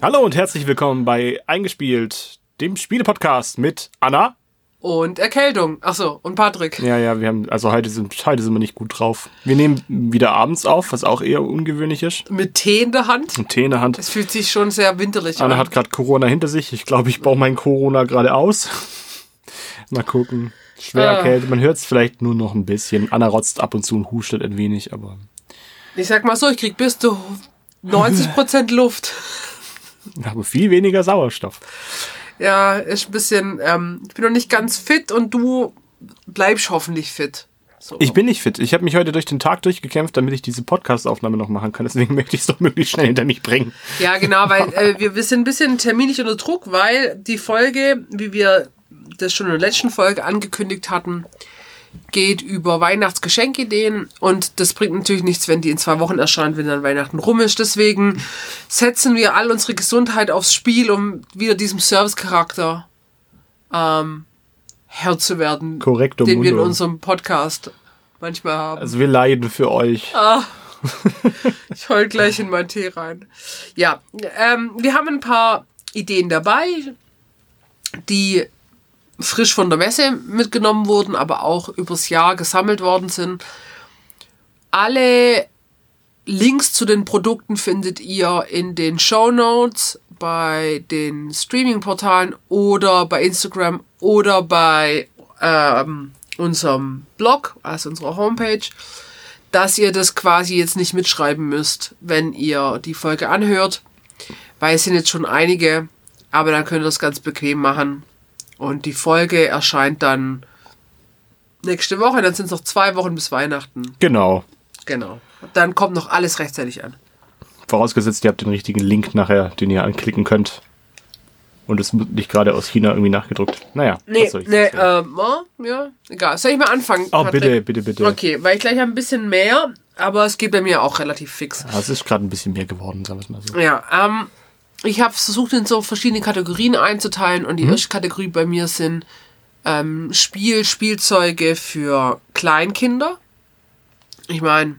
Hallo und herzlich willkommen bei Eingespielt, dem Spielepodcast mit Anna. Und Erkältung. Achso, und Patrick. Ja, ja, wir haben, also heute sind, heute sind wir nicht gut drauf. Wir nehmen wieder abends auf, was auch eher ungewöhnlich ist. Mit Tee in der Hand. Mit Tee in der Hand. Es fühlt sich schon sehr winterlich Anna an. hat gerade Corona hinter sich. Ich glaube, ich baue mein Corona gerade aus. Mal gucken. Schwer Ah. erkältet. Man hört es vielleicht nur noch ein bisschen. Anna rotzt ab und zu und hustet ein wenig, aber Ich sag mal so, ich krieg bis zu 90% Luft. Aber viel weniger Sauerstoff. Ja, ist ein bisschen, ähm, ich bin noch nicht ganz fit und du bleibst hoffentlich fit. So. Ich bin nicht fit. Ich habe mich heute durch den Tag durchgekämpft, damit ich diese Podcast-Aufnahme noch machen kann. Deswegen möchte ich es doch möglichst schnell hinter mich bringen. Ja, genau, weil äh, wir, wir sind ein bisschen terminlich unter Druck, weil die Folge, wie wir das schon in der letzten Folge angekündigt hatten, geht über Weihnachtsgeschenkideen und das bringt natürlich nichts, wenn die in zwei Wochen erscheint, wenn dann Weihnachten rum ist. Deswegen setzen wir all unsere Gesundheit aufs Spiel, um wieder diesem Service-Charakter ähm, Herr zu werden, Korrekto den wir in unserem Podcast manchmal haben. Also wir leiden für euch. Ich heul gleich in meinen Tee rein. Ja, ähm, wir haben ein paar Ideen dabei, die frisch von der Messe mitgenommen wurden, aber auch übers Jahr gesammelt worden sind. Alle Links zu den Produkten findet ihr in den Show Notes bei den Streaming-Portalen oder bei Instagram oder bei ähm, unserem Blog, also unserer Homepage dass ihr das quasi jetzt nicht mitschreiben müsst, wenn ihr die Folge anhört, weil es sind jetzt schon einige, aber dann könnt ihr das ganz bequem machen. Und die Folge erscheint dann nächste Woche, dann sind es noch zwei Wochen bis Weihnachten. Genau. Genau. Dann kommt noch alles rechtzeitig an. Vorausgesetzt, ihr habt den richtigen Link nachher, den ihr anklicken könnt. Und es wird nicht gerade aus China irgendwie nachgedruckt. Naja. Nee, was soll ich nee, sagen? oh, ja, egal. Soll ich mal anfangen? Oh, Patrick? bitte, bitte, bitte. Okay, weil ich gleich ein bisschen mehr, aber es geht bei mir auch relativ fix. Ja, es ist gerade ein bisschen mehr geworden, sagen wir es mal so. Ja, ähm, ich habe versucht, in so verschiedene Kategorien einzuteilen und die erste Kategorie bei mir sind ähm, Spiel, Spielzeuge für Kleinkinder. Ich meine,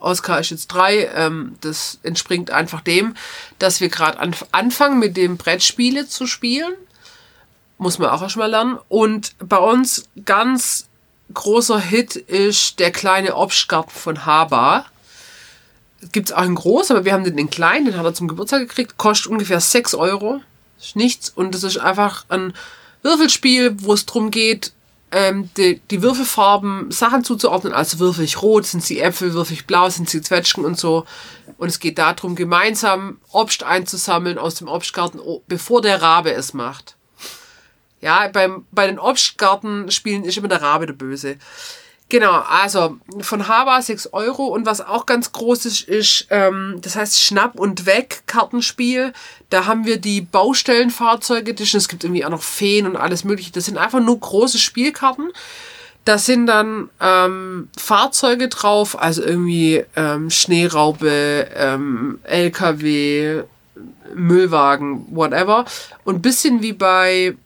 Oscar ist jetzt drei. Ähm, das entspringt einfach dem, dass wir gerade anf anfangen, mit dem Brettspiele zu spielen. Muss man auch erstmal lernen. Und bei uns ganz großer Hit ist der kleine Obstgarten von Haba gibt's auch in groß, aber wir haben den in klein, den hat er zum Geburtstag gekriegt, kostet ungefähr 6 Euro. Ist nichts. Und das ist einfach ein Würfelspiel, wo es darum geht, ähm, die, die Würfelfarben Sachen zuzuordnen. Also würfel ich rot, sind sie Äpfel, würfel ich blau, sind sie Zwetschgen und so. Und es geht darum, gemeinsam Obst einzusammeln aus dem Obstgarten, bevor der Rabe es macht. Ja, beim, bei den Obstgartenspielen ist immer der Rabe der Böse. Genau, also von Haba 6 Euro und was auch ganz groß ist, ist, ähm, das heißt Schnapp und Weg Kartenspiel. Da haben wir die Baustellenfahrzeuge Edition. Es gibt irgendwie auch noch Feen und alles mögliche. Das sind einfach nur große Spielkarten. Da sind dann ähm, Fahrzeuge drauf, also irgendwie ähm, Schneeraube, ähm, LKW, Müllwagen, whatever. Und bisschen wie bei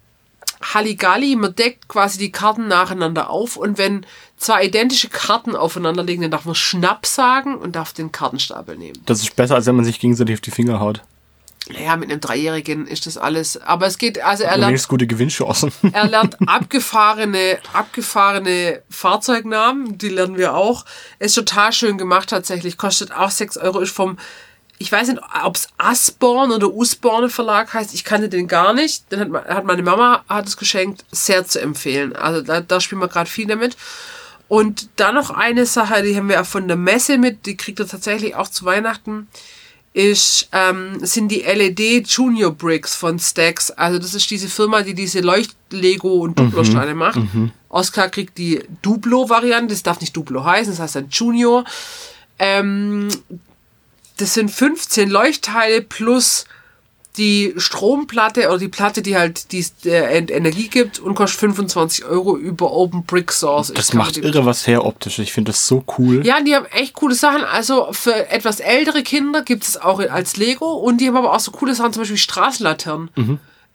Halligalli, man deckt quasi die Karten nacheinander auf und wenn zwei identische Karten aufeinander liegen, dann darf man Schnapp sagen und darf den Kartenstapel nehmen. Das ist besser, als wenn man sich gegenseitig auf die Finger haut. Naja, mit einem Dreijährigen ist das alles, aber es geht, also er lernt, gute Gewinnchancen. er lernt abgefahrene, abgefahrene Fahrzeugnamen, die lernen wir auch. Ist total schön gemacht tatsächlich, kostet auch 6 Euro, ist vom, ich weiß nicht, ob es Asborn oder Usborne Verlag heißt, ich kannte den gar nicht. Den hat, hat meine Mama hat es geschenkt, sehr zu empfehlen. Also da, da spielen wir gerade viel damit. Und dann noch eine Sache, die haben wir auch von der Messe mit, die kriegt er tatsächlich auch zu Weihnachten, ist, ähm, sind die LED Junior Bricks von Stax. Also das ist diese Firma, die diese Leucht-Lego und Duplo-Steine macht. Oscar kriegt die Duplo-Variante, das darf nicht Duplo heißen, das heißt dann Junior. Ähm, das sind 15 Leuchtteile plus die Stromplatte oder die Platte, die halt die äh, Energie gibt und kostet 25 Euro über Open Brick Source. Das macht irre was her optisch. Ich finde das so cool. Ja, die haben echt coole Sachen. Also für etwas ältere Kinder gibt es auch als Lego und die haben aber auch so coole Sachen, zum Beispiel Straßenlaternen.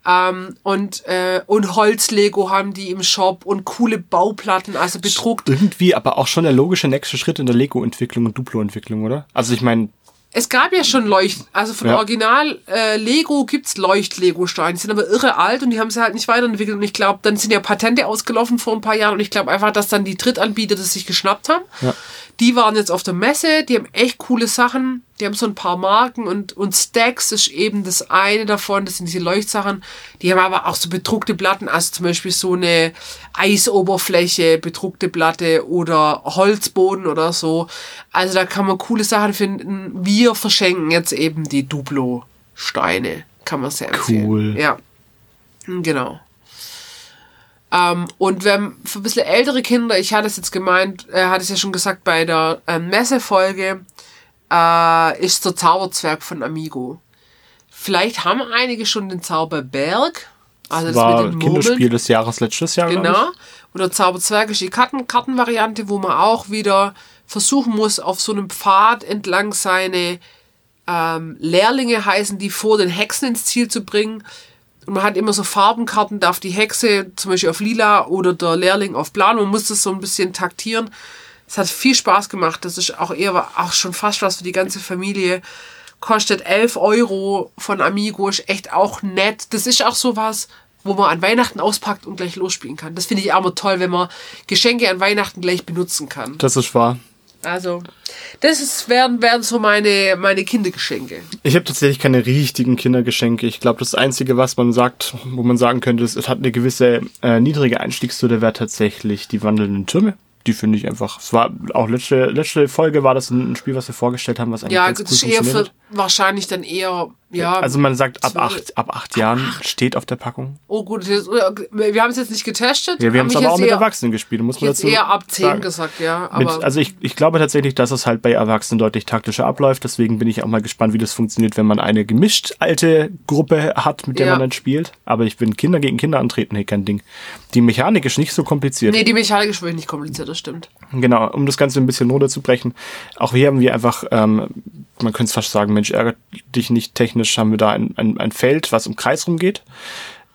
Ähm, und, äh, und Holz-Lego haben die im Shop und coole Bauplatten, also bedruckt. Irgendwie aber auch schon der logische nächste Schritt in der Lego-Entwicklung und Duplo-Entwicklung, oder? Also ich meine, Es gab ja schon Leucht, also von Ja. Original äh, Lego gibt's Leucht-Lego-Steine. Die sind aber irre alt und die haben sie halt nicht weiterentwickelt. Und ich glaube, dann sind ja Patente ausgelaufen vor ein paar Jahren. Und ich glaube einfach, dass dann die Drittanbieter das sich geschnappt haben. Ja. Die waren jetzt auf der Messe, die haben echt coole Sachen. Die haben so ein paar Marken und, und Stacks ist eben das eine davon. Das sind diese Leuchtsachen. Die haben aber auch so bedruckte Platten, also zum Beispiel so eine Eisoberfläche, bedruckte Platte oder Holzboden oder so. Also da kann man coole Sachen finden. Wir verschenken jetzt eben die Duplo-Steine. Kann man sehr empfehlen. Cool. Ja. Genau. Ähm, und wenn für ein bisschen ältere Kinder, ich hatte es jetzt gemeint, äh, hatte es ja schon gesagt bei der ähm, Messefolge, äh, ist der Zauberzwerg von Amigo. Vielleicht haben einige schon den Zauberberg. Also Das war mit den Kinderspiel Murmeln. des Jahres letztes Jahr, Genau. Und der Zauberzwerg ist die Karten Kartenvariante, wo man auch wieder versuchen muss, auf so einem Pfad entlang seine ähm, Lehrlinge heißen, die vor den Hexen ins Ziel zu bringen. Und man hat immer so Farbenkarten, darf die Hexe zum Beispiel auf lila oder der Lehrling auf blau. Man muss das so ein bisschen taktieren. Es hat viel Spaß gemacht. Das ist auch eher auch schon fast was für die ganze Familie. Kostet 11 Euro von Amigo, ist echt auch nett. Das ist auch sowas, wo man an Weihnachten auspackt und gleich losspielen kann. Das finde ich auch immer toll, wenn man Geschenke an Weihnachten gleich benutzen kann. Das ist wahr. Also, das ist, wären, wären so meine, meine Kindergeschenke. Ich habe tatsächlich keine richtigen Kindergeschenke. Ich glaube, das Einzige, was man sagt, wo man sagen könnte, es hat eine gewisse äh, niedrige Einstiegshürde, wäre tatsächlich die wandelnden Türme. Die finde ich einfach. Es war auch letzte, letzte Folge war das ein, Spiel, was wir vorgestellt haben, was eigentlich Ja, ganz ist eher funktioniert für. Wahrscheinlich dann eher, ja. Also man sagt ab acht, ab acht Jahren steht auf der Packung. Oh gut, das, wir haben es jetzt nicht getestet. Ja, wir haben es aber auch mit Erwachsenen gespielt, muss man dazu eher ab 10 sagen. gesagt, ja. Mit, also ich, ich glaube tatsächlich, dass es halt bei Erwachsenen deutlich taktischer abläuft. Deswegen bin ich auch mal gespannt, wie das funktioniert, wenn man eine gemischt alte Gruppe hat, mit der Ja. man dann spielt. Aber ich bin Kinder gegen Kinder antreten, hey, kein Ding. Die Mechanik ist nicht so kompliziert. nee, die Mechanik ist wirklich nicht kompliziert, das stimmt. Genau, um das Ganze ein bisschen runterzubrechen. Auch hier haben wir einfach, ähm, man könnte es fast sagen, Mensch, ärgert dich nicht technisch, haben wir da ein, ein, ein Feld, was im Kreis rumgeht.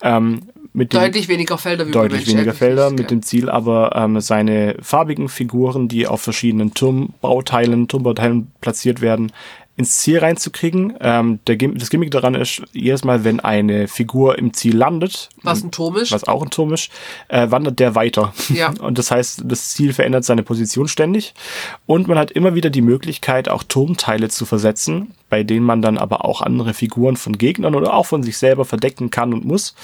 Ähm, mit dem, Deutlich weniger Felder wie deutlich weniger Felder, mit dem Ziel aber ähm, seine farbigen Figuren, die auf verschiedenen Turmbauteilen, Turmbauteilen platziert werden, ins Ziel reinzukriegen. Ähm, der, das Gimmick daran ist, jedes Mal, wenn eine Figur im Ziel landet, Was ein Turm ist. was auch ein Turm ist, äh, wandert der weiter. Ja. Und das heißt, das Ziel verändert seine Position ständig. Und man hat immer wieder die Möglichkeit, auch Turmteile zu versetzen, bei denen man dann aber auch andere Figuren von Gegnern oder auch von sich selber verdecken kann und muss.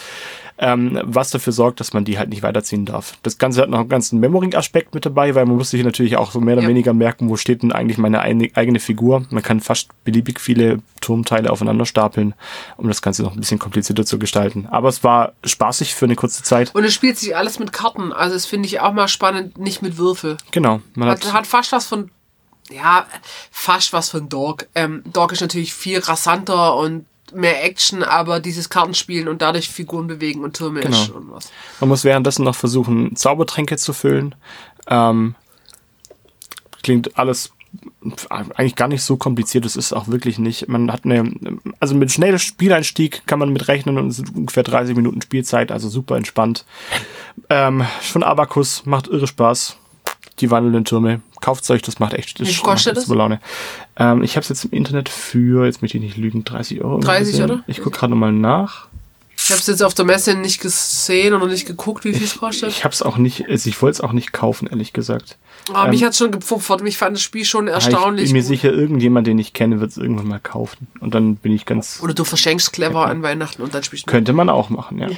Ähm, was dafür sorgt, dass man die halt nicht weiterziehen darf. Das Ganze hat noch einen ganzen Memory-Aspekt mit dabei, weil man muss sich natürlich auch so mehr oder Ja. weniger merken, wo steht denn eigentlich meine eine, eigene Figur. Man kann fast beliebig viele Turmteile aufeinander stapeln, um das Ganze noch ein bisschen komplizierter zu gestalten. Aber es war spaßig für eine kurze Zeit. Und es spielt sich alles mit Karten. Also das finde ich auch mal spannend, nicht mit Würfel. Genau. Man hat, Hat, hat fast was von, ja, fast was von Dog. Ähm, Dog ist natürlich viel rasanter und mehr Action, aber dieses Kartenspielen und dadurch Figuren bewegen und Türme Genau. schon was. man muss währenddessen noch versuchen, Zaubertränke zu füllen. Ähm, klingt alles eigentlich gar nicht so kompliziert. Es ist auch wirklich nicht. Man hat eine, also mit schnellem Spieleinstieg kann man mit rechnen und es sind ungefähr 30 Minuten Spielzeit, also super entspannt. Ähm, von Abacus macht irre Spaß. Die wandelnden Türme. Kauft euch, das macht echt das Wie viel kostet macht das? super Laune. Ähm, ich habe es jetzt im Internet für, jetzt möchte ich nicht lügen, 30 Euro. 30, gesehen. oder? Ich gucke gerade nochmal nach. Ich habe es jetzt auf der Messe nicht gesehen oder nicht geguckt, wie viel es kostet. Ich habe es auch nicht, also ich wollte es auch nicht kaufen, ehrlich gesagt. Aber mich hat schon gepfupfert. Mich fand das Spiel schon Aber erstaunlich. Ich bin mir gut. sicher, irgendjemand, den ich kenne, wird es irgendwann mal kaufen. Und dann bin ich ganz. Oder du verschenkst clever an Weihnachten und dann spielst du. Könnte man auch machen, ja.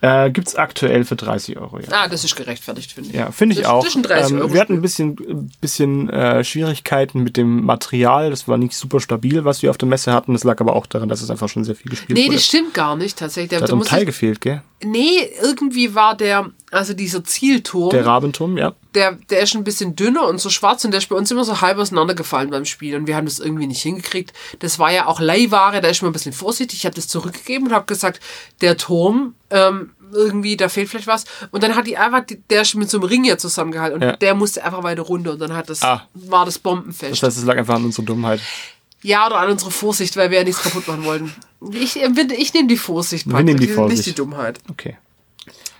Äh, gibt's aktuell für 30 Euro, ja. Ah, das ist gerechtfertigt, finde ich. Ja, finde ich auch. ein 30 Ähm, Euro wir hatten ein bisschen, bisschen äh, Schwierigkeiten mit dem Material. Das war nicht super stabil, was wir auf der Messe hatten. Das lag aber auch daran, dass es einfach schon sehr viel gespielt Nee, wurde. das stimmt gar nicht, tatsächlich. Da, da hat ein Teil ich, gefehlt, gell? Nee, irgendwie war der, also dieser Zielturm, Der der, Rabenturm, ja. der, ist ein bisschen dünner und so schwarz und der ist bei uns immer so halb auseinandergefallen beim Spiel und wir haben das irgendwie nicht hingekriegt. Das war ja auch Leihware, da ist man ein bisschen vorsichtig. Ich habe das zurückgegeben und habe gesagt, der Turm, ähm, irgendwie, da fehlt vielleicht was. Und dann hat die einfach, der ist mit so einem Ring ja zusammengehalten und Ja. der musste einfach weiter runter und dann hat das, Ah. war das bombenfest. Das heißt, es lag einfach an unserer Dummheit. Ja, oder an unsere Vorsicht, weil wir ja nichts kaputt machen wollten. Ich, ich, ich nehme die Vorsicht. Wir nehmen die Vorsicht. Nicht die Dummheit. Okay.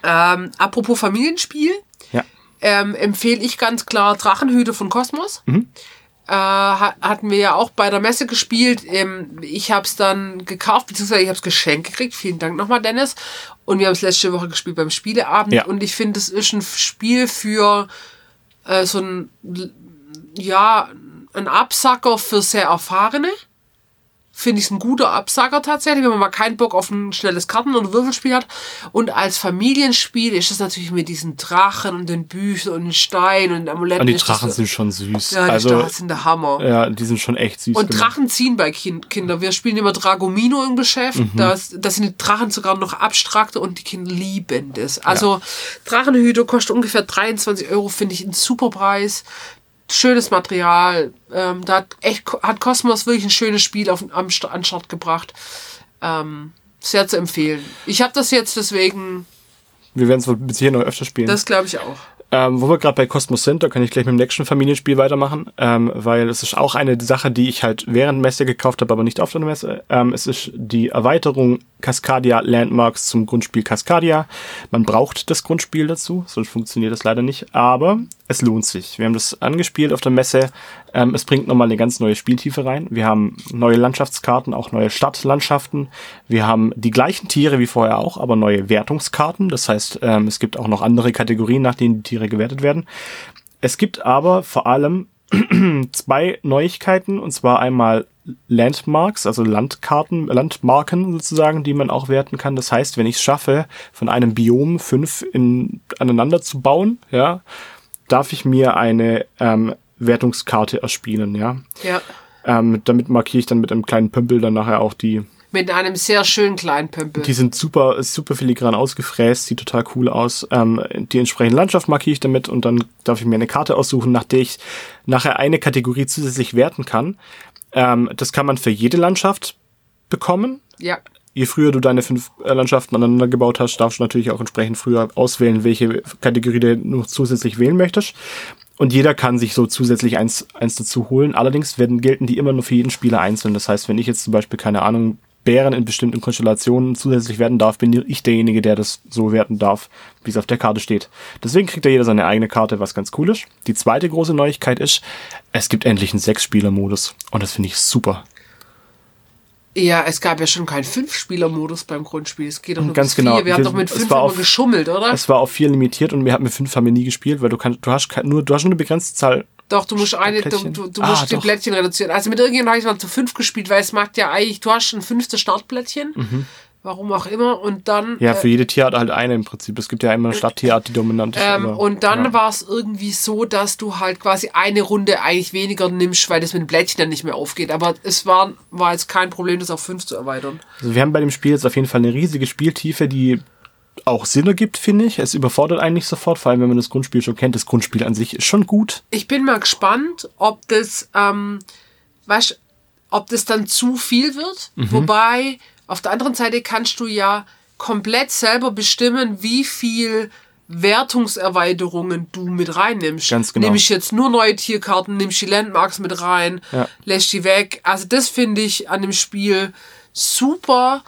Ähm, apropos Familienspiel, Ja. ähm, empfehle ich ganz klar Drachenhüter von Kosmos. Mhm. äh, hatten wir ja auch bei der Messe gespielt. Ähm, ich habe es dann gekauft, beziehungsweise ich habe es geschenkt gekriegt. Vielen Dank nochmal, Dennis. Und wir haben es letzte Woche gespielt beim Spieleabend. Ja. Und ich finde, es ist ein Spiel für äh, so ein, ja, ein Absacker für sehr Erfahrene finde ich ein guter Absager tatsächlich, wenn man mal keinen Bock auf ein schnelles Karten- oder Würfelspiel hat. Und als Familienspiel ist es natürlich mit diesen Drachen und den Büchern und den Steinen und den Amuletten. Und die ist das- Drachen sind schon süß. ja, die also, Drachen sind der Hammer. ja, die sind schon echt süß. Und gemacht. Drachen ziehen bei kind Kindern. Wir spielen immer Dragomino im Geschäft. Mhm. Da, sind die Drachen sogar noch abstrakter und die Kinder lieben das. Also Drachenhüter kostet ungefähr 23 Euro, finde ich ein super Preis. Schönes Material. Ähm, da hat echt hat Cosmos wirklich ein schönes Spiel auf, am, an Start gebracht. Ähm, sehr zu empfehlen. Ich habe das jetzt deswegen, Wir werden es wohl bis hier noch öfter spielen. das glaube ich auch. Ähm, wo wir gerade bei Cosmos sind, da kann ich gleich mit dem nächsten Familienspiel weitermachen, ähm, weil es ist auch eine Sache, die ich halt während Messe gekauft habe, aber nicht auf der Messe. Ähm, es ist die Erweiterung Cascadia Landmarks zum Grundspiel Cascadia. Man braucht das Grundspiel dazu, sonst funktioniert das leider nicht, aber es lohnt sich. Wir haben das angespielt auf der Messe. Ähm, es bringt nochmal eine ganz neue Spieltiefe rein. Wir haben neue Landschaftskarten, auch neue Stadtlandschaften. Wir haben die gleichen Tiere wie vorher auch, aber neue Wertungskarten. Das heißt, ähm, es gibt auch noch andere Kategorien, nach denen die Tiere gewertet werden. Es gibt aber vor allem zwei Neuigkeiten, und zwar einmal Landmarks, also Landkarten, Landmarken sozusagen, die man auch werten kann. Das heißt, wenn ich es schaffe, von einem Biom fünf in, aneinander zu bauen, ja, darf ich mir eine ähm, Wertungskarte erspielen, ja. Ja. Ähm, damit markiere ich dann mit einem kleinen Pümpel dann nachher auch die. Mit einem sehr schönen kleinen Pömpel. Die sind super, super filigran ausgefräst, sieht total cool aus. Ähm, die entsprechende Landschaft markiere ich damit und dann darf ich mir eine Karte aussuchen, nach der ich nachher eine Kategorie zusätzlich werten kann. Ähm, das kann man für jede Landschaft bekommen. ja. Je früher du deine fünf äh, Landschaften aneinander gebaut hast, darfst du natürlich auch entsprechend früher auswählen, welche Kategorie du noch zusätzlich wählen möchtest. Und jeder kann sich so zusätzlich eins, eins dazu holen. Allerdings werden, gelten die immer nur für jeden Spieler einzeln. Das heißt, wenn ich jetzt zum Beispiel, keine Ahnung, Bären in bestimmten Konstellationen zusätzlich werden darf, bin ich derjenige, der das so werten darf, wie es auf der Karte steht. Deswegen kriegt ja jeder seine eigene Karte, was ganz cool ist. Die zweite große Neuigkeit ist, es gibt endlich einen Sechs-Spieler-Modus. Und das finde ich super. Ja, es gab ja schon keinen Fünf-Spieler-Modus beim Grundspiel. Es geht doch nur Ganz genau. vier. Wir haben Wir- doch mit fünf immer auf- geschummelt, oder? Es war auf vier limitiert und wir haben mit fünf haben wir nie gespielt, weil du kannst, du hast nur, du hast nur eine begrenzte Zahl. Doch, du musst eine, du, Plättchen? du, du Ah, musst die doch. Plättchen reduzieren. Also mit irgendjemandem habe ich mal zu fünf gespielt, weil es macht ja eigentlich, du hast ein fünftes Startplättchen. Warum auch immer. Und dann. Ja, äh, für jede Tierart halt eine im Prinzip. Es gibt ja immer eine Stadttierart, die dominant ist. ähm, aber- und dann ja. war es irgendwie so, dass du halt quasi eine Runde eigentlich weniger nimmst, weil das mit dem Plättchen dann nicht mehr aufgeht. Aber es war, war jetzt kein Problem, das auf fünf zu erweitern. Also wir haben bei dem Spiel jetzt auf jeden Fall eine riesige Spieltiefe, die auch Sinn ergibt, finde ich. Es überfordert einen nicht sofort, vor allem wenn man das Grundspiel schon kennt. Das Grundspiel an sich ist schon gut. Ich bin mal gespannt, ob das, ähm, weißt, ob das dann zu viel wird. Mhm. Wobei, auf der anderen Seite kannst du ja komplett selber bestimmen, wie viel Wertungserweiterungen du mit reinnimmst. Ganz genau. Nehme ich jetzt nur neue Tierkarten, nimmst die Landmarks mit rein, Ja. lässt die weg. Also das finde ich an dem Spiel super.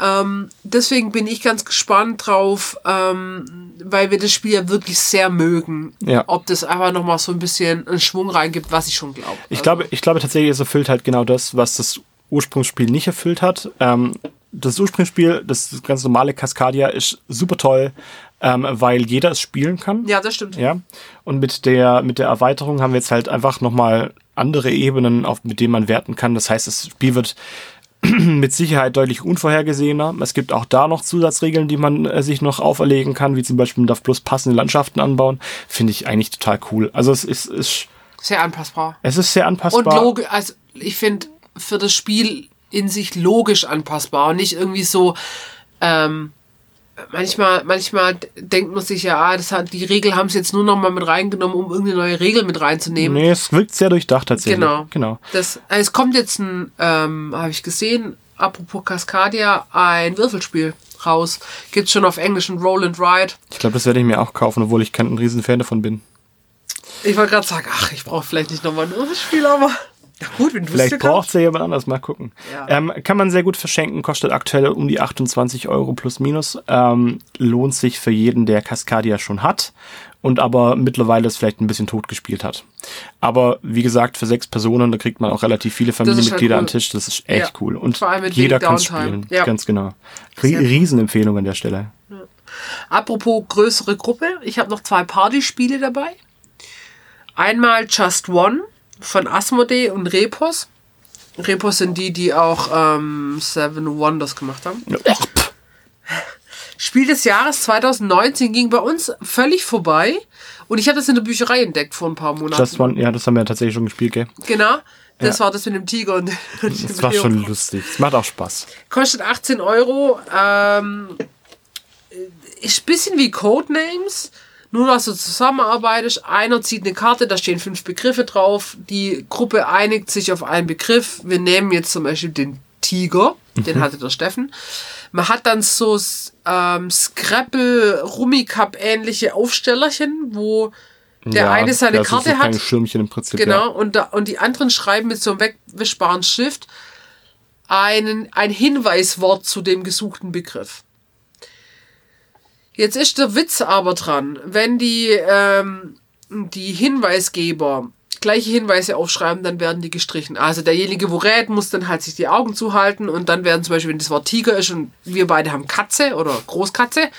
Ähm, deswegen bin ich ganz gespannt drauf, ähm, weil wir das Spiel ja wirklich sehr mögen. Ja. Ob das einfach nochmal so ein bisschen einen Schwung reingibt, was ich schon glaube. Ich glaube, ich glaube tatsächlich, es erfüllt halt genau das, was das Ursprungsspiel nicht erfüllt hat. Ähm, das Ursprungsspiel, das ganz normale Cascadia, ist super toll, ähm, weil jeder es spielen kann. Ja, das stimmt. Ja. Und mit der, mit der Erweiterung haben wir jetzt halt einfach nochmal andere Ebenen, auf, mit denen man werten kann. Das heißt, das Spiel wird mit Sicherheit deutlich unvorhergesehener. Es gibt auch da noch Zusatzregeln, die man äh, sich noch auferlegen kann, wie zum Beispiel man darf bloß passende Landschaften anbauen. Finde ich eigentlich total cool. Also es ist, ist Sehr anpassbar. es ist sehr Und anpassbar. logisch, also ich finde für das Spiel in sich logisch anpassbar und nicht irgendwie so, ähm, manchmal, manchmal denkt man sich ja, ah, das hat, die Regel haben sie jetzt nur noch mal mit reingenommen, um irgendeine neue Regel mit reinzunehmen. Nee, es wirkt sehr durchdacht tatsächlich. Genau. genau. Das, also es kommt jetzt ein, ähm, habe ich gesehen, apropos Cascadia, ein Würfelspiel raus. Gibt's schon auf Englisch ein Roll and Ride. Ich glaube, das werde ich mir auch kaufen, obwohl ich kein riesen Fan davon bin. Ich wollte gerade sagen, ach, ich brauche vielleicht nicht nochmal ein Würfelspiel, aber gut, wenn du Vielleicht braucht es ja jemand anders, mal gucken. Ja. Ähm, kann man sehr gut verschenken, kostet aktuell um die 28 Euro plus minus. Ähm, lohnt sich für jeden, der Cascadia schon hat und aber mittlerweile es vielleicht ein bisschen tot gespielt hat. Aber wie gesagt, für sechs Personen, da kriegt man auch relativ viele Familienmitglieder halt an cool. den Tisch. Das ist echt Ja. cool. Und Vor allem mit jeder kann spielen. Ja. Ganz genau. Rie. Riesenempfehlung an der Stelle. Apropos größere Gruppe, ich habe noch zwei Partyspiele dabei. Einmal Just One von Asmodee und Repos. Repos sind die, die auch ähm, Seven Wonders gemacht haben. Spiel des Jahres 2019 ging bei uns völlig vorbei. Und ich habe das in der Bücherei entdeckt vor ein paar Monaten. Just One, ja, das haben wir ja tatsächlich schon gespielt, gell? Genau. Das Ja. war das mit dem Tiger und Das war schon lustig. Es macht auch Spaß. Kostet 18 Euro. Ähm, ist ein bisschen wie Codenames. Nur, dass du zusammenarbeitest. Einer zieht eine Karte, da stehen fünf Begriffe drauf. Die Gruppe einigt sich auf einen Begriff. Wir nehmen jetzt zum Beispiel den Tiger. Den hatte der Steffen. Man hat dann so ähm, Scrabble, Rummy-Cup ähnliche Aufstellerchen, wo der Ja, eine seine so Karte kleine hat. Schirmchen im Prinzip. Genau, Ja. und, da, und die anderen schreiben mit so einem wegwischbaren Stift einen, ein Hinweiswort zu dem gesuchten Begriff. Jetzt ist der Witz aber dran, wenn die, ähm, die Hinweisgeber gleiche Hinweise aufschreiben, dann werden die gestrichen. Also derjenige, wo rät, muss dann halt sich die Augen zuhalten und dann werden zum Beispiel, wenn das Wort Tiger ist und wir beide haben Katze oder Großkatze,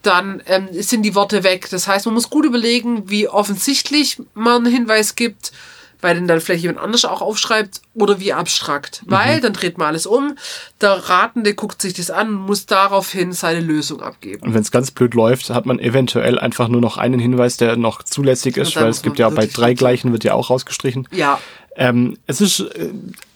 dann ähm, sind die Worte weg. Das heißt, man muss gut überlegen, wie offensichtlich man einen Hinweis gibt, weil den dann vielleicht jemand anders auch aufschreibt oder wie abstrakt. Weil dann dreht man alles um, der Ratende guckt sich das an und muss daraufhin seine Lösung abgeben. Und wenn es ganz blöd läuft, hat man eventuell einfach nur noch einen Hinweis, der noch zulässig ist, dann weil es gibt ja bei drei gleichen wird ja auch rausgestrichen. Ja, Ähm, es ist äh,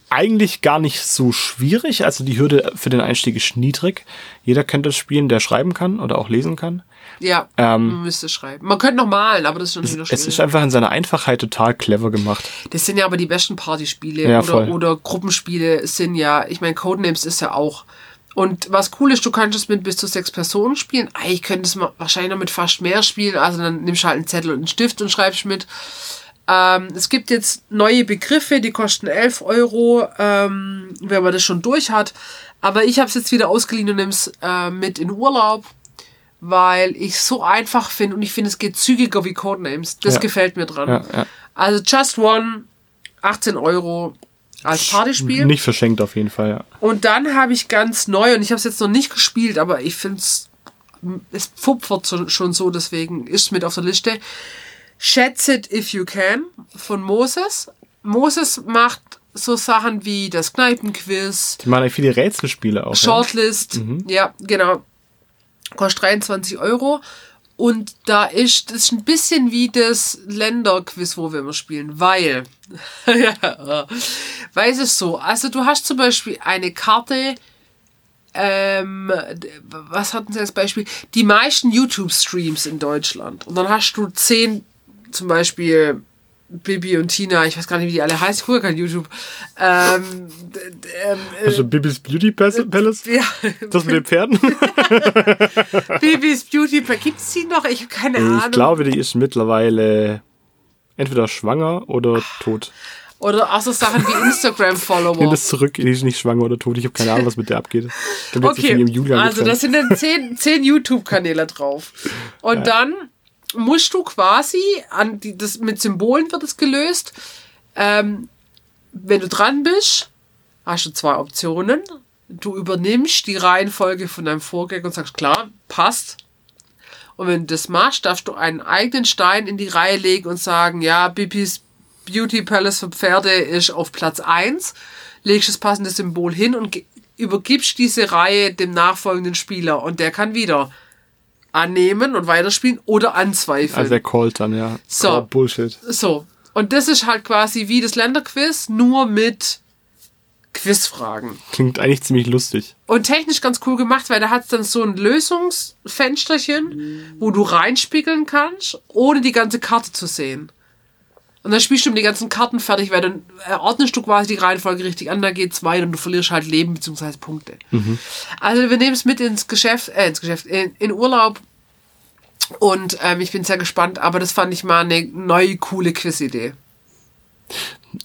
eigentlich gar nicht so schwierig. Also die Hürde für den Einstieg ist niedrig. Jeder könnte das spielen, der schreiben kann oder auch lesen kann. Ja, man müsste schreiben. Man könnte noch malen, aber das ist schon wieder Ähm, Es ist schwierig. einfach in seiner Einfachheit total clever gemacht. Das sind ja aber die besten Partyspiele Ja, oder, oder Gruppenspiele sind ja, ich meine, Codenames ist ja auch. Und was cool ist, du kannst es mit bis zu sechs Personen spielen. Eigentlich könntest du wahrscheinlich noch mit fast mehr spielen. Also dann nimmst du halt einen Zettel und einen Stift und schreibst mit. Ähm, es gibt jetzt neue Begriffe, die kosten 11 Euro, ähm, wenn man das schon durch hat. Aber ich habe es jetzt wieder ausgeliehen und nehme es äh, mit in Urlaub, weil ich es so einfach finde und ich finde, es geht zügiger wie Codenames. Das Ja. gefällt mir dran. Ja, ja. Also Just One, 18 Euro als Partyspiel. Nicht verschenkt auf jeden Fall, ja. Und dann habe ich ganz neu, und ich habe es jetzt noch nicht gespielt, aber ich finde es, es pfupfert so- schon so, deswegen ist es mit auf der Liste. Schätze It If You Can von Moses. Moses macht so Sachen wie das Kneipenquiz, Die machen ja viele Rätselspiele auch. Ja? Shortlist, ja, genau. Kostet 23 Euro. Und da ist ist ein bisschen wie das Länderquiz, wo wir immer spielen, weil, ja, weil es ist so, also du hast zum Beispiel eine Karte, ähm, was hatten sie als Beispiel? Die meisten YouTube-Streams in Deutschland. Und dann hast du zehn, zum Beispiel Bibi und Tina, ich weiß gar nicht, wie die alle heißen, ich gucke kein YouTube. Ähm, ähm, äh, Also Bibis Beauty Palace? Palace? ja, Das mit den Pferden? Bibis Beauty Pack. Gibt es die noch? Ich habe keine Ahnung. Ich glaube, die ist mittlerweile entweder schwanger oder tot. Oder auch so Sachen wie Nimm Instagram-Follower. das zurück, die ist nicht schwanger oder tot. Ich habe keine Ahnung, was mit der abgeht. Okay, also das sind dann zehn, zehn YouTube-Kanäle drauf. Und dann musst du quasi, an die, das, mit Symbolen wird es gelöst. Ähm, wenn du dran bist, hast du zwei Optionen. Du übernimmst die Reihenfolge von deinem Vorgänger und sagst, klar, passt. Und wenn du das machst, darfst du einen eigenen Stein in die Reihe legen und sagen, ja, Bipis Beauty Palace für Pferde ist auf Platz 1, legst das passende Symbol hin und übergibst diese Reihe dem nachfolgenden Spieler und der kann wieder annehmen und weiterspielen oder anzweifeln. Also er callt dann, ja. So. Call Bullshit. So. Und das ist halt quasi wie das Länderquiz, nur mit Quizfragen. Klingt eigentlich ziemlich lustig. Und technisch ganz cool gemacht, weil da hat es dann so ein Lösungsfensterchen, wo du reinspiegeln kannst, ohne die ganze Karte zu sehen. Und dann spielst du um die ganzen Karten fertig, weil dann ordnest du quasi die Reihenfolge richtig an, da geht's weiter und du verlierst halt Leben bzw. Punkte. Also wir nehmen es mit ins Geschäft, äh, ins Geschäft, in, in Urlaub. Und ähm, ich bin sehr gespannt, aber das fand ich mal eine neue, coole Quiz-Idee.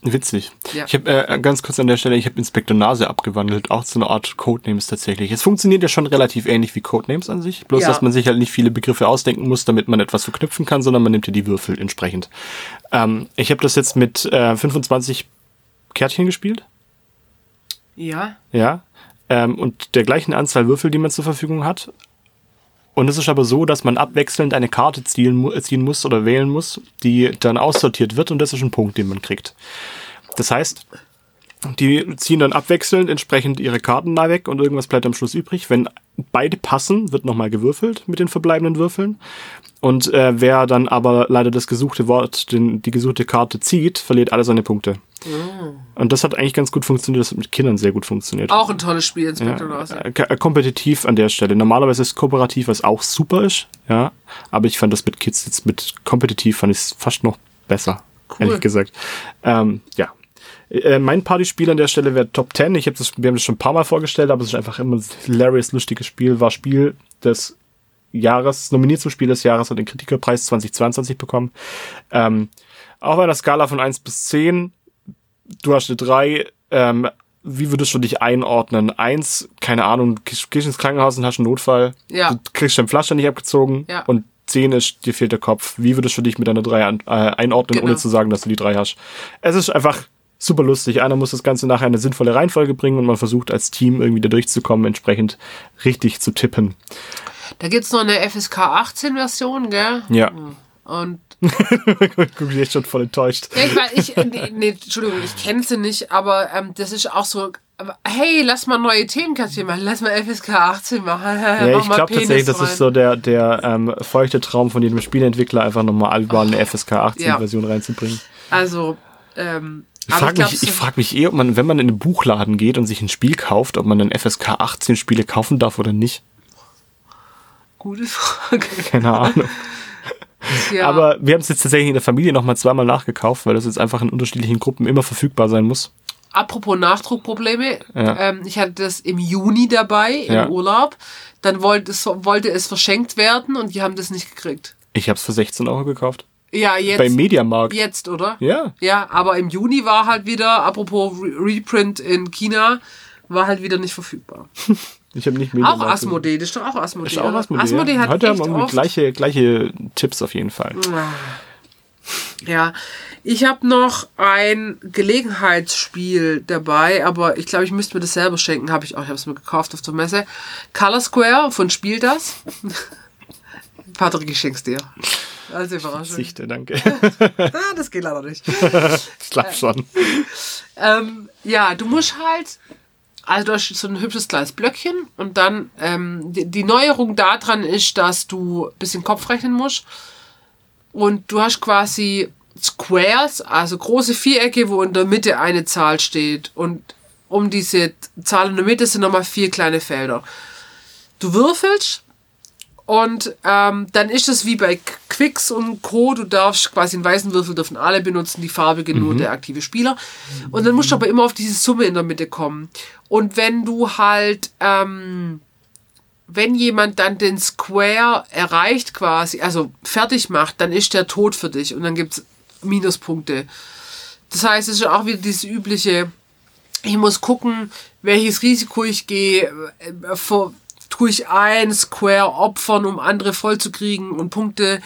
Witzig. Ja. Ich habe äh, ganz kurz an der Stelle, ich habe Inspektor Nase abgewandelt, auch zu einer Art Codenames tatsächlich. Es funktioniert ja schon relativ ähnlich wie Codenames an sich, bloß Ja. dass man sich halt nicht viele Begriffe ausdenken muss, damit man etwas verknüpfen kann, sondern man nimmt ja die Würfel entsprechend. Ähm, ich habe das jetzt mit äh, 25 Kärtchen gespielt, Ja. ja, ähm, und der gleichen Anzahl Würfel, die man zur Verfügung hat. Und es ist aber so, dass man abwechselnd eine Karte ziehen, ziehen muss oder wählen muss, die dann aussortiert wird und das ist ein Punkt, den man kriegt. Das heißt, die ziehen dann abwechselnd entsprechend ihre Karten da weg und irgendwas bleibt am Schluss übrig. Wenn beide passen, wird nochmal gewürfelt mit den verbleibenden Würfeln. Und äh, wer dann aber leider das gesuchte Wort, den, die gesuchte Karte zieht, verliert alle seine Punkte. Und das hat eigentlich ganz gut funktioniert, das hat mit Kindern sehr gut funktioniert. Auch ein tolles Spiel, Inspector Nase. Äh, k- äh, kompetitiv an der Stelle. Normalerweise ist kooperativ, was auch super ist, ja. Aber ich fand das mit Kids jetzt mit kompetitiv fand ich es fast noch besser, Cool. ehrlich gesagt. Ähm, ja. Äh, mein Partyspiel an der Stelle wäre Top 10. Ich hab das, wir haben das schon ein paar Mal vorgestellt, aber es ist einfach immer ein hilarious, lustiges Spiel. War Spiel des Jahres, nominiert zum Spiel des Jahres, hat den Kritikerpreis 2022 bekommen. Ähm, auf einer Skala von 1 bis 10, du hast eine 3, ähm, wie würdest du dich einordnen? Eins, keine Ahnung, gehst ins Krankenhaus und hast einen Notfall. Ja. Du kriegst deinen Pflaster nicht abgezogen. Ja. Und zehn ist, dir fehlt der Kopf. Wie würdest du dich mit einer drei äh, einordnen, Genau. ohne zu sagen, dass du die drei hast? Es ist einfach super lustig. Einer muss das Ganze nachher in eine sinnvolle Reihenfolge bringen und man versucht als Team irgendwie da durchzukommen, entsprechend richtig zu tippen. Da gibt's noch eine FSK 18 Version, gell? Ja. Und Guck, ich jetzt schon voll enttäuscht. ja, ich, weiß, ich äh, nee, nee, Entschuldigung, ich kenne sie nicht, aber ähm, das ist auch so. Hey, lass mal neue Themenkategorien machen. Lass mal FSK 18 machen. Ja, ich glaube tatsächlich, das ist so der, der ähm, feuchte Traum von jedem Spieleentwickler, einfach nochmal überall eine FSK 18-Version reinzubringen. Also, ähm, Ich frage mich, ich frag mich eh, ob man, wenn man in einen Buchladen geht und sich ein Spiel kauft, ob man dann FSK 18 Spiele kaufen darf oder nicht. Gute Frage. Keine Ahnung. Ja. Aber wir haben es jetzt tatsächlich in der Familie nochmal zweimal nachgekauft, weil das jetzt einfach in unterschiedlichen Gruppen immer verfügbar sein muss. Apropos Nachdruckprobleme, Ja. ähm, ich hatte das im Juni dabei, im Ja. Urlaub. Dann wollte es, wollte es verschenkt werden und die haben das nicht gekriegt. Ich habe es für 16 Euro gekauft. Ja, jetzt. Beim Mediamarkt. Jetzt, oder? Ja. Ja, aber im Juni war halt wieder, apropos Re Reprint in China, war halt wieder nicht verfügbar. Ich habe nicht Auch Mediamarkt. Asmodee, das ist doch auch Asmodee. Ist auch? Asmodee. Asmodee ja. hat Heute haben echt wir irgendwie oft, gleiche, gleiche Tipps auf jeden Fall. Ja, ich habe noch ein Gelegenheitsspiel dabei, aber ich glaube, ich müsste mir das selber schenken. Habe ich auch, ich habe es mir gekauft auf der Messe. Color Square von Spiel das. Patrick, ich schenk's dir. Als Überraschung. Sichte, danke. Ah, das geht leider nicht. Ich glaube schon. Ähm, ja, du musst halt, also du hast so ein hübsches kleines Blöckchen und dann ähm, die, die Neuerung daran ist, dass du ein bisschen Kopf rechnen musst und du hast quasi Squares, also große Vierecke, wo in der Mitte eine Zahl steht und um diese Zahl in der Mitte sind nochmal vier kleine Felder. Du würfelst und ähm, dann ist es wie bei Quicks und Co. Du darfst quasi einen weißen Würfel dürfen alle benutzen, die farbige nur der aktive Spieler. Und dann musst du aber immer auf diese Summe in der Mitte kommen. Und wenn du halt, ähm, wenn jemand dann den Square erreicht quasi, also fertig macht, dann ist der tot für dich und dann gibt's Minuspunkte. Das heißt, es ist auch wieder dieses übliche, ich muss gucken, welches Risiko ich gehe, äh, vor, tue ich ein Square opfern, um andere vollzukriegen und Punkte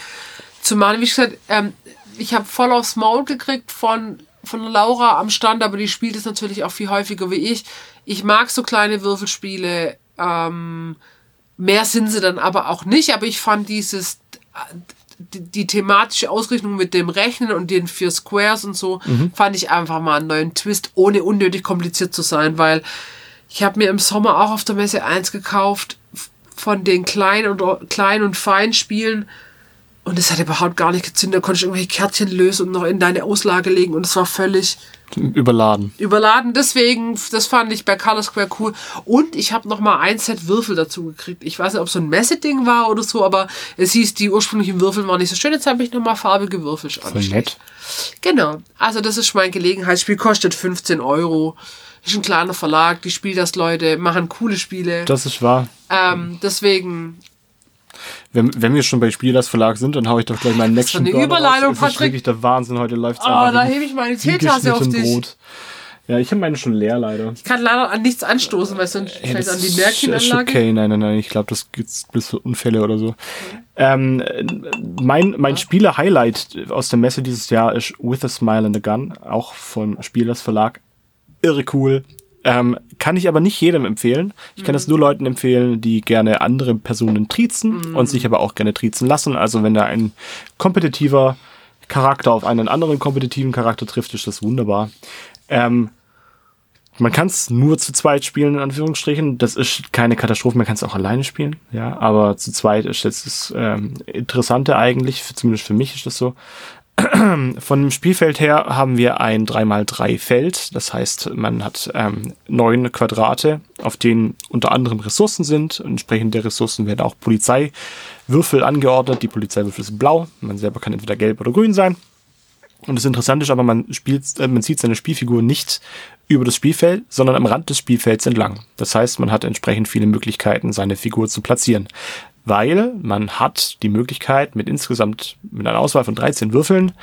zu machen. Wie gesagt, ähm, ich habe voll aufs Maul gekriegt von, von Laura am Stand, aber die spielt es natürlich auch viel häufiger wie ich. Ich mag so kleine Würfelspiele. Ähm, mehr sind sie dann aber auch nicht, aber ich fand dieses die, die thematische Ausrichtung mit dem Rechnen und den vier Squares und so, fand ich einfach mal einen neuen Twist, ohne unnötig kompliziert zu sein, weil ich habe mir im Sommer auch auf der Messe eins gekauft von den kleinen und kleinen und feinen Spielen und es hat überhaupt gar nicht gezündet. Da konntest du irgendwelche Kärtchen lösen und noch in deine Auslage legen und es war völlig Überladen. überladen. Deswegen, das fand ich bei Color Square cool. Und ich habe noch mal ein Set Würfel dazu gekriegt. Ich weiß nicht, ob es so ein Messeding war oder so, aber es hieß, die ursprünglichen Würfel waren nicht so schön. Jetzt habe ich noch mal farbige Würfel. Voll nett. Genau. Also das ist mein Gelegenheitsspiel. Kostet 15 Euro. Ist ein kleiner Verlag. Die spielen das Leute, machen coole Spiele. Das ist wahr. ähm, deswegen Wenn, wenn wir schon bei Spielers Verlag sind, dann hau ich doch gleich meinen nächsten eine Burner Überleitung, raus. Es ist wirklich der Wahnsinn. Heute läuft's Oh, einfach da hebe ich meine Teetasse auf dich. Brot. Ja, ich habe meine schon leer leider. Ich kann leider an nichts anstoßen, weil sonst Ey, fällt das an die Märchenanlage. ist okay, nein, nein, nein. Ich glaube, das gibt's bis für Unfälle oder so. Ähm, äh, mein mein Spieler-Highlight aus der Messe dieses Jahr ist With a Smile and a Gun, auch vom Spielers Verlag. Irre cool. Ähm, kann ich aber nicht jedem empfehlen. Ich kann es nur Leuten empfehlen, die gerne andere Personen triezen und sich aber auch gerne triezen lassen. Also wenn da ein kompetitiver Charakter auf einen anderen kompetitiven Charakter trifft, ist das wunderbar. Ähm, man kann es nur zu zweit spielen, in Anführungsstrichen. Das ist keine Katastrophe, man kann es auch alleine spielen, ja. Aber zu zweit ist jetzt das ähm, Interessante eigentlich, für, zumindest für mich ist das so. Von dem Spielfeld her haben wir ein 3x3 Feld. Das heißt, man hat ähm, neun Quadrate, auf denen unter anderem Ressourcen sind. Entsprechend der Ressourcen werden auch Polizeiwürfel angeordnet. Die Polizeiwürfel sind blau. Man selber kann entweder gelb oder grün sein. Und das Interessante ist aber, man spielt, äh, man zieht seine Spielfigur nicht über das Spielfeld, sondern am Rand des Spielfelds entlang. Das heißt, man hat entsprechend viele Möglichkeiten, seine Figur zu platzieren. Weil man hat die Möglichkeit, mit insgesamt, mit einer Auswahl von 13 Würfeln,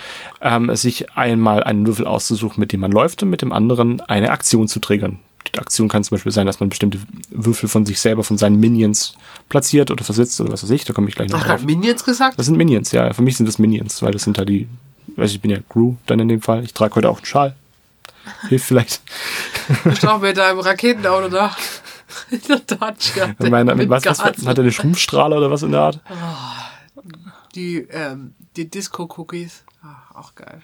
ähm, sich einmal einen Würfel auszusuchen, mit dem man läuft und mit dem anderen eine Aktion zu triggern. Die Aktion kann zum Beispiel sein, dass man bestimmte Würfel von sich selber, von seinen Minions platziert oder versetzt oder was weiß ich, da komme ich gleich noch Ach, drauf. hat Minions gesagt? Das sind Minions, ja. Für mich sind das Minions, weil das sind halt die, weiß ich, ich bin ja Gru dann in dem Fall. Ich trage heute auch einen Schal. Hilft vielleicht. Ich glaube, mit deinem Raketenauto da. Der Dacia. Ich meine, mit was, was Gas. hat er eine Schrumpfstrahler oder was in der Art? Die, ähm, die Disco-Cookies. Ah, auch geil.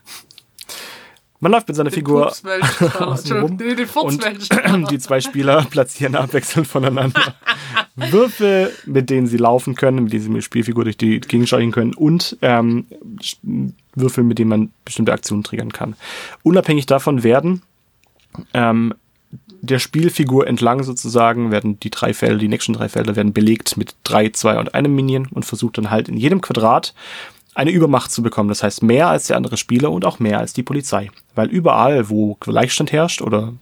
Man läuft mit seiner Den Figur rum nee, den und die zwei Spieler platzieren abwechselnd voneinander Würfel, mit denen sie laufen können, mit denen sie mit der Spielfigur durch die Gegend schleichen können und ähm, Würfel, mit denen man bestimmte Aktionen triggern kann. Unabhängig davon werden ähm, der Spielfigur entlang sozusagen werden die drei Felder, die nächsten drei Felder werden belegt mit drei, zwei und einem Minion und versucht dann halt in jedem Quadrat eine Übermacht zu bekommen. Das heißt mehr als der andere Spieler und auch mehr als die Polizei. Weil überall, wo Gleichstand herrscht oder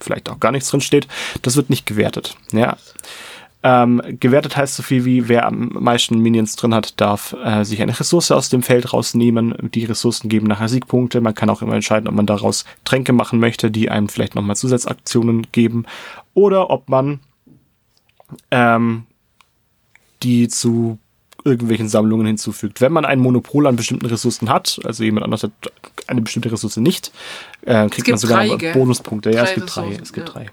vielleicht auch gar nichts drin steht, das wird nicht gewertet. Ja. Ähm, gewertet heißt so viel wie, wer am meisten Minions drin hat, darf äh, sich eine Ressource aus dem Feld rausnehmen. Die Ressourcen geben nachher Siegpunkte. Man kann auch immer entscheiden, ob man daraus Tränke machen möchte, die einem vielleicht nochmal Zusatzaktionen geben. Oder ob man ähm, die zu irgendwelchen Sammlungen hinzufügt. Wenn man ein Monopol an bestimmten Ressourcen hat, also jemand anders hat eine bestimmte Ressource nicht, äh, kriegt man sogar drei? Bonuspunkte. Ja, Drei es gibt drei. Es gibt ja. drei.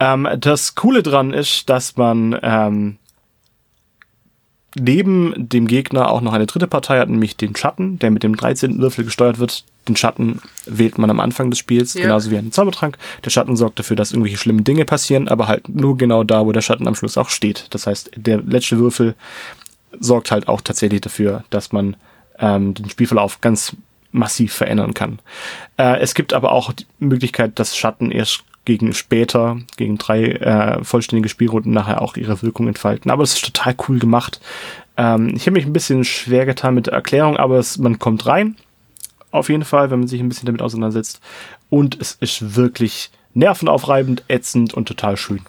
Ähm, das Coole dran ist, dass man ähm, neben dem Gegner auch noch eine dritte Partei hat, nämlich den Schatten, der mit dem 13. Würfel gesteuert wird. Den Schatten wählt man am Anfang des Spiels, Ja. genauso wie einen Zaubertrank. Der Schatten sorgt dafür, dass irgendwelche schlimmen Dinge passieren, aber halt nur genau da, wo der Schatten am Schluss auch steht. Das heißt, der letzte Würfel sorgt halt auch tatsächlich dafür, dass man ähm, den Spielverlauf ganz massiv verändern kann. Äh, es gibt aber auch die Möglichkeit, dass Schatten erst gegen später, gegen drei äh, vollständige Spielrunden nachher auch ihre Wirkung entfalten. Aber das ist total cool gemacht. Ähm, ich habe mich ein bisschen schwer getan mit der Erklärung, aber es, man kommt rein. Auf jeden Fall, wenn man sich ein bisschen damit auseinandersetzt. Und es ist wirklich nervenaufreibend, ätzend und total schön.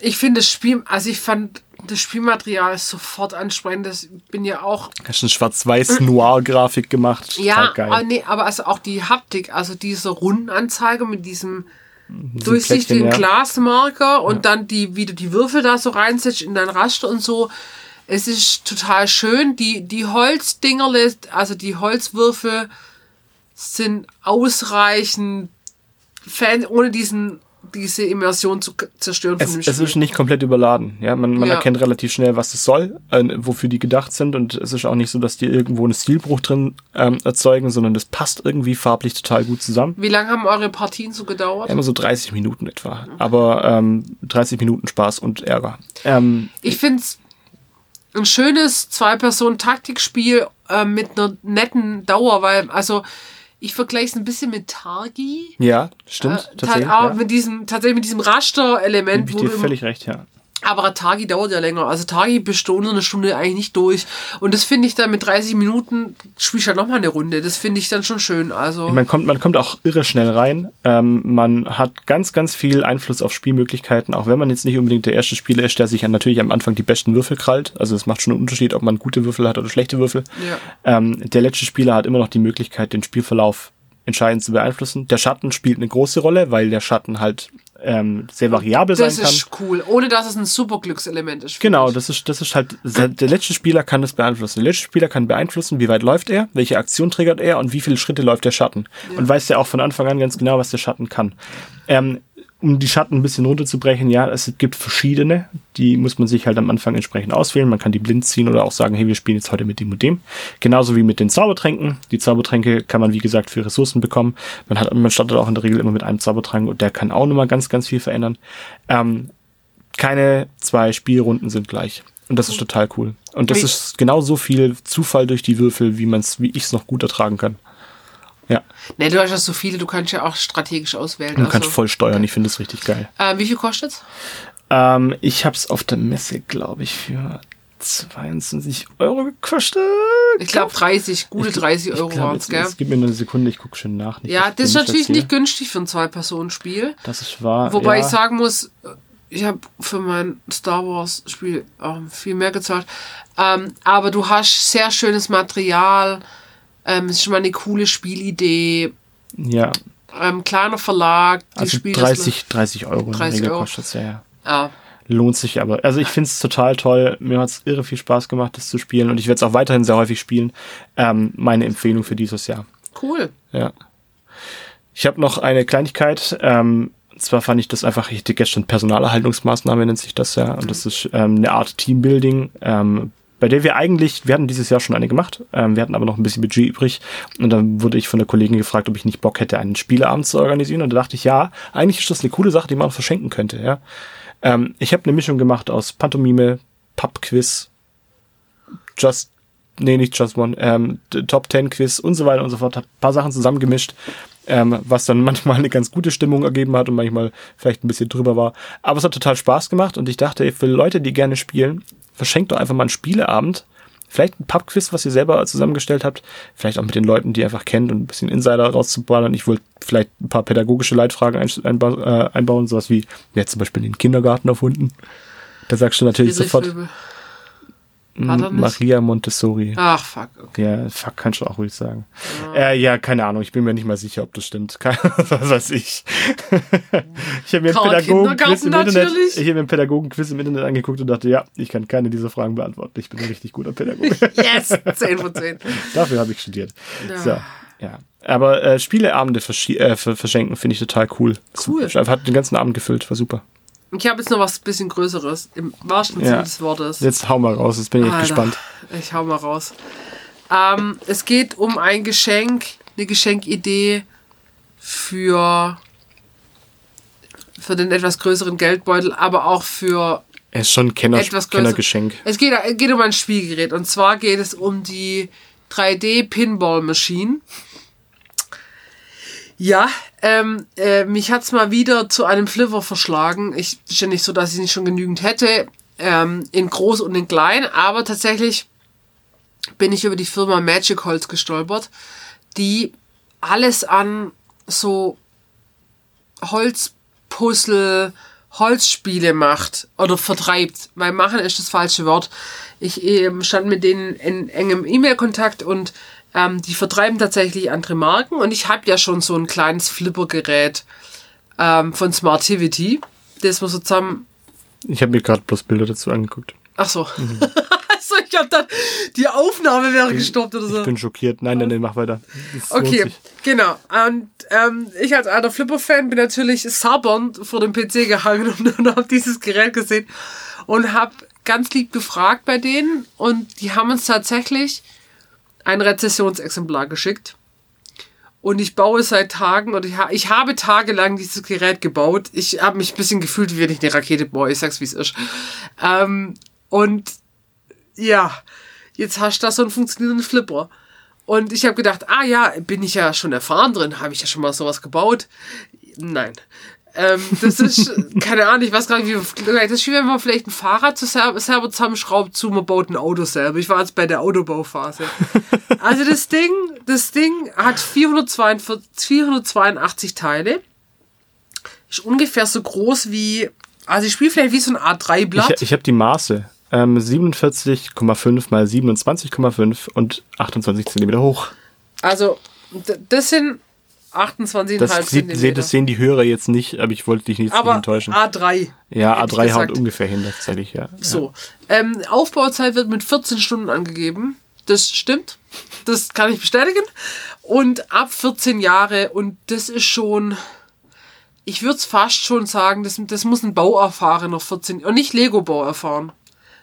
Ich finde das Spiel, also ich fand das Spielmaterial sofort ansprechend. Das bin ja auch Hast eine schwarz-weiß-noir-Grafik gemacht. Ja, aber, nee, aber also auch die Haptik, also diese Rundenanzeige mit diesem durchsichtigen ja. Glasmarker und dann die, wie du die Würfel da so reinsetzt in dein Raster und so. Es ist total schön. Die, die Holzdinger, also die Holzwürfel sind ausreichend Fan, ohne diesen, diese Immersion zu zerstören Es, von dem es ist nicht komplett überladen. Ja, man, man Ja. erkennt relativ schnell, was es soll, äh, wofür die gedacht sind. Und es ist auch nicht so, dass die irgendwo einen Stilbruch drin ähm, erzeugen, sondern das passt irgendwie farblich total gut zusammen. Wie lange haben eure Partien so gedauert? Immer so 30 Minuten etwa. Aber ähm, 30 Minuten Spaß und Ärger. Ähm, Ich finde es ein schönes Zwei-Personen-Taktikspiel äh, mit einer netten Dauer, weil, also, ich vergleiche es ein bisschen mit Targi. ja, stimmt. Äh, tatsächlich. auch ja. mit diesem, tatsächlich mit diesem Raster-Element, ich dir völlig recht, ja. Aber Atagi dauert ja länger. Also Atagi bist du unter einer Stunde eigentlich nicht durch. Und das finde ich dann mit 30 Minuten spielst du halt nochmal eine Runde. Das finde ich dann schon schön. Also Man kommt, man kommt auch irre schnell rein. Ähm, man hat ganz, ganz viel Einfluss auf Spielmöglichkeiten, auch wenn man jetzt nicht unbedingt der erste Spieler ist, der sich natürlich am Anfang die besten Würfel krallt. Also es macht schon einen Unterschied, ob man gute Würfel hat oder schlechte Würfel. Ja. Ähm, der letzte Spieler hat immer noch die Möglichkeit, den Spielverlauf entscheidend zu beeinflussen. Der Schatten spielt eine große Rolle, weil der Schatten halt ähm, sehr variabel das sein kann. ist cool. Ohne dass es ein super Glückselement ist. Genau, ich. das ist, das ist halt, der letzte Spieler kann das beeinflussen. Der letzte Spieler kann beeinflussen, wie weit läuft er, welche Aktion triggert er und wie viele Schritte läuft der Schatten. Und weiß ja auch von Anfang an ganz genau, was der Schatten kann. Ähm, um die Schatten ein bisschen runterzubrechen, ja, es gibt verschiedene, die muss man sich halt am Anfang entsprechend auswählen. Man kann die blind ziehen oder auch sagen, hey, wir spielen jetzt heute mit dem und dem. Genauso wie mit den Zaubertränken. Die Zaubertränke kann man, wie gesagt, für Ressourcen bekommen. Man hat, man startet auch in der Regel immer mit einem Zaubertrank und der kann auch nochmal ganz, ganz viel verändern. Ähm, keine zwei Spielrunden sind gleich. Und das ist total cool. Und das ist genauso viel Zufall durch die Würfel, wie man's, wie ich es noch gut ertragen kann. Ja, Ne, du hast ja so viele, du kannst ja auch strategisch auswählen. du kannst also. voll steuern. Ich finde das richtig geil. äh, wie viel kostet's? Ähm, ich habe es auf der Messe, glaube ich, für 22 Euro gekostet. Ich glaube 30, gute 30 Euro Ich waren's, jetzt- gell? Gib mir nur eine Sekunde, ich gucke schon nach. Nicht, Ja, ich das ist natürlich nicht günstig für ein Zwei-Personen-Spiel. Das ist wahr. Wobei ja. ich sagen muss, ich habe für mein Star Wars Spiel ähm, viel mehr gezahlt. Ähm, aber du hast sehr schönes Material. Ähm, ist schon mal eine coole Spielidee. Ja, Ähm, kleiner Verlag. Die also Spiele 30, 30 Euro in der 30 Regel Euro. kostet ja, ja. Ja. Lohnt sich aber. Also ich finde es total toll. Mir hat es irre viel Spaß gemacht, das zu spielen. Und ich werde es auch weiterhin sehr häufig spielen. Ähm, meine Empfehlung für dieses Jahr. Cool. Ja. Ich habe noch eine Kleinigkeit. Ähm, und zwar fand ich das einfach, ich hatte gestern Personalerhaltungsmaßnahme nennt sich das ja. Und das ist ähm, eine Art Teambuilding, ähm, bei der wir eigentlich, wir hatten dieses Jahr schon eine gemacht, ähm, wir hatten aber noch ein bisschen Budget übrig. Und dann wurde ich von der Kollegin gefragt, ob ich nicht Bock hätte, einen Spieleabend zu organisieren. Und da dachte ich, ja, eigentlich ist das eine coole Sache, die man verschenken könnte. Ja. Ähm, ich habe eine Mischung gemacht aus Pantomime, Pub-Quiz, Just nee, nicht Just One, ähm, Top 10 Quiz und so weiter und so fort. Hab paar Sachen zusammengemischt, ähm, was dann manchmal eine ganz gute Stimmung ergeben hat und manchmal vielleicht ein bisschen drüber war. Aber es hat total Spaß gemacht und ich dachte, für Leute, die gerne spielen, verschenkt doch einfach mal einen Spieleabend. Vielleicht ein Pub-Quiz, was ihr selber zusammengestellt habt. Vielleicht auch mit den Leuten, die ihr einfach kennt und ein bisschen Insider rauszuballern. Ich wollte vielleicht ein paar pädagogische Leitfragen äh, einbauen, sowas wie, wer hat zum Beispiel den Kindergarten erfunden? Da sagst du natürlich sofort. Nicht? Maria Montessori. Ach, fuck. Okay. Ja, fuck, kannst du auch ruhig sagen. Äh, ja, keine Ahnung, ich bin mir nicht mal sicher, ob das stimmt. Was weiß ich. ich habe mir Pädagogenquiz im Internet, ich habe mir einen Pädagogenquiz im Internet angeguckt und dachte, ja, ich kann keine dieser Fragen beantworten. Ich bin ein richtig guter Pädagoge. Yes! 10 von 10. Dafür habe ich studiert. Ja. So, ja. Aber äh, Spieleabende äh, ver- verschenken finde ich total cool. Cool. Hat den ganzen Abend gefüllt, war super. Ich habe jetzt noch was bisschen Größeres. Im wahrsten Sinne Ja. des Wortes. Jetzt hau mal raus, jetzt bin ich Alter, gespannt. Ich hau mal raus. Ähm, es geht um ein Geschenk, eine Geschenkidee für, für den etwas größeren Geldbeutel, aber auch für Er ist schon ein Kenner, etwas. Kennergeschenk. Es geht, es geht um ein Spielgerät und zwar geht es um die 3D Pinball Machine. Ja, ähm, äh, mich hat's mal wieder zu einem Flipper verschlagen. Ich ist ja nicht so, dass ich nicht schon genügend hätte, ähm, in groß und in klein, aber tatsächlich bin ich über die Firma Magic Holz gestolpert, die alles an so Holzpuzzle, Holzspiele macht oder vertreibt. Weil machen ist das falsche Wort. Ich ähm, stand mit denen in engem E-Mail-Kontakt und ähm, die vertreiben tatsächlich andere Marken und ich habe ja schon so ein kleines Flippergerät ähm, von Smartivity, das wir so zusammen Ich habe mir gerade bloß Bilder dazu angeguckt. Ach so. also ich habe dann die Aufnahme wäre gestoppt oder so. Ich bin schockiert. Nein, nein, nein, mach weiter. Das Okay, genau. Und ähm, ich als alter Flipper-Fan bin natürlich sabbernd vor dem PC gehangen und, und habe dieses Gerät gesehen und habe ganz lieb gefragt bei denen und die haben uns tatsächlich ein Rezessionsexemplar geschickt. Und ich baue seit Tagen und ich, ha ich habe tagelang dieses Gerät gebaut. Ich habe mich ein bisschen gefühlt, wie wenn ich eine Rakete baue. Ich sag's, wie es ist. Ähm, und ja, jetzt hast du da so einen funktionierenden Flipper. Und ich habe gedacht, ah ja, bin ich ja schon erfahren drin, habe ich ja schon mal sowas gebaut. Nein. Ähm, das ist, keine Ahnung, ich weiß gar nicht, wie das ist wie wenn man vielleicht ein Fahrrad zu selber, selber zusammenschraubt, zu man baut ein Auto selber. Ich war jetzt bei der Autobauphase. Also das Ding, das Ding hat 442, 482 Teile. Ist ungefähr so groß wie, also ich spiele vielleicht wie so ein A3-Blatt. Ich, ich habe die Maße. Ähm, 47,5 mal 27,5 und 28 Zentimeter hoch. Also, das sind 28,5 das sieht, sieht, Das sehen die Hörer jetzt nicht, aber ich wollte dich nicht aber enttäuschen. A3. Ja, A3 haut ungefähr hin, tatsächlich, ja. So. Ähm, Aufbauzeit wird mit 14 Stunden angegeben. Das stimmt. Das kann ich bestätigen. Und ab 14 Jahre, und das ist schon, ich würde es fast schon sagen, das, das muss ein Bauerfahrener 14, und nicht Lego-Bau erfahren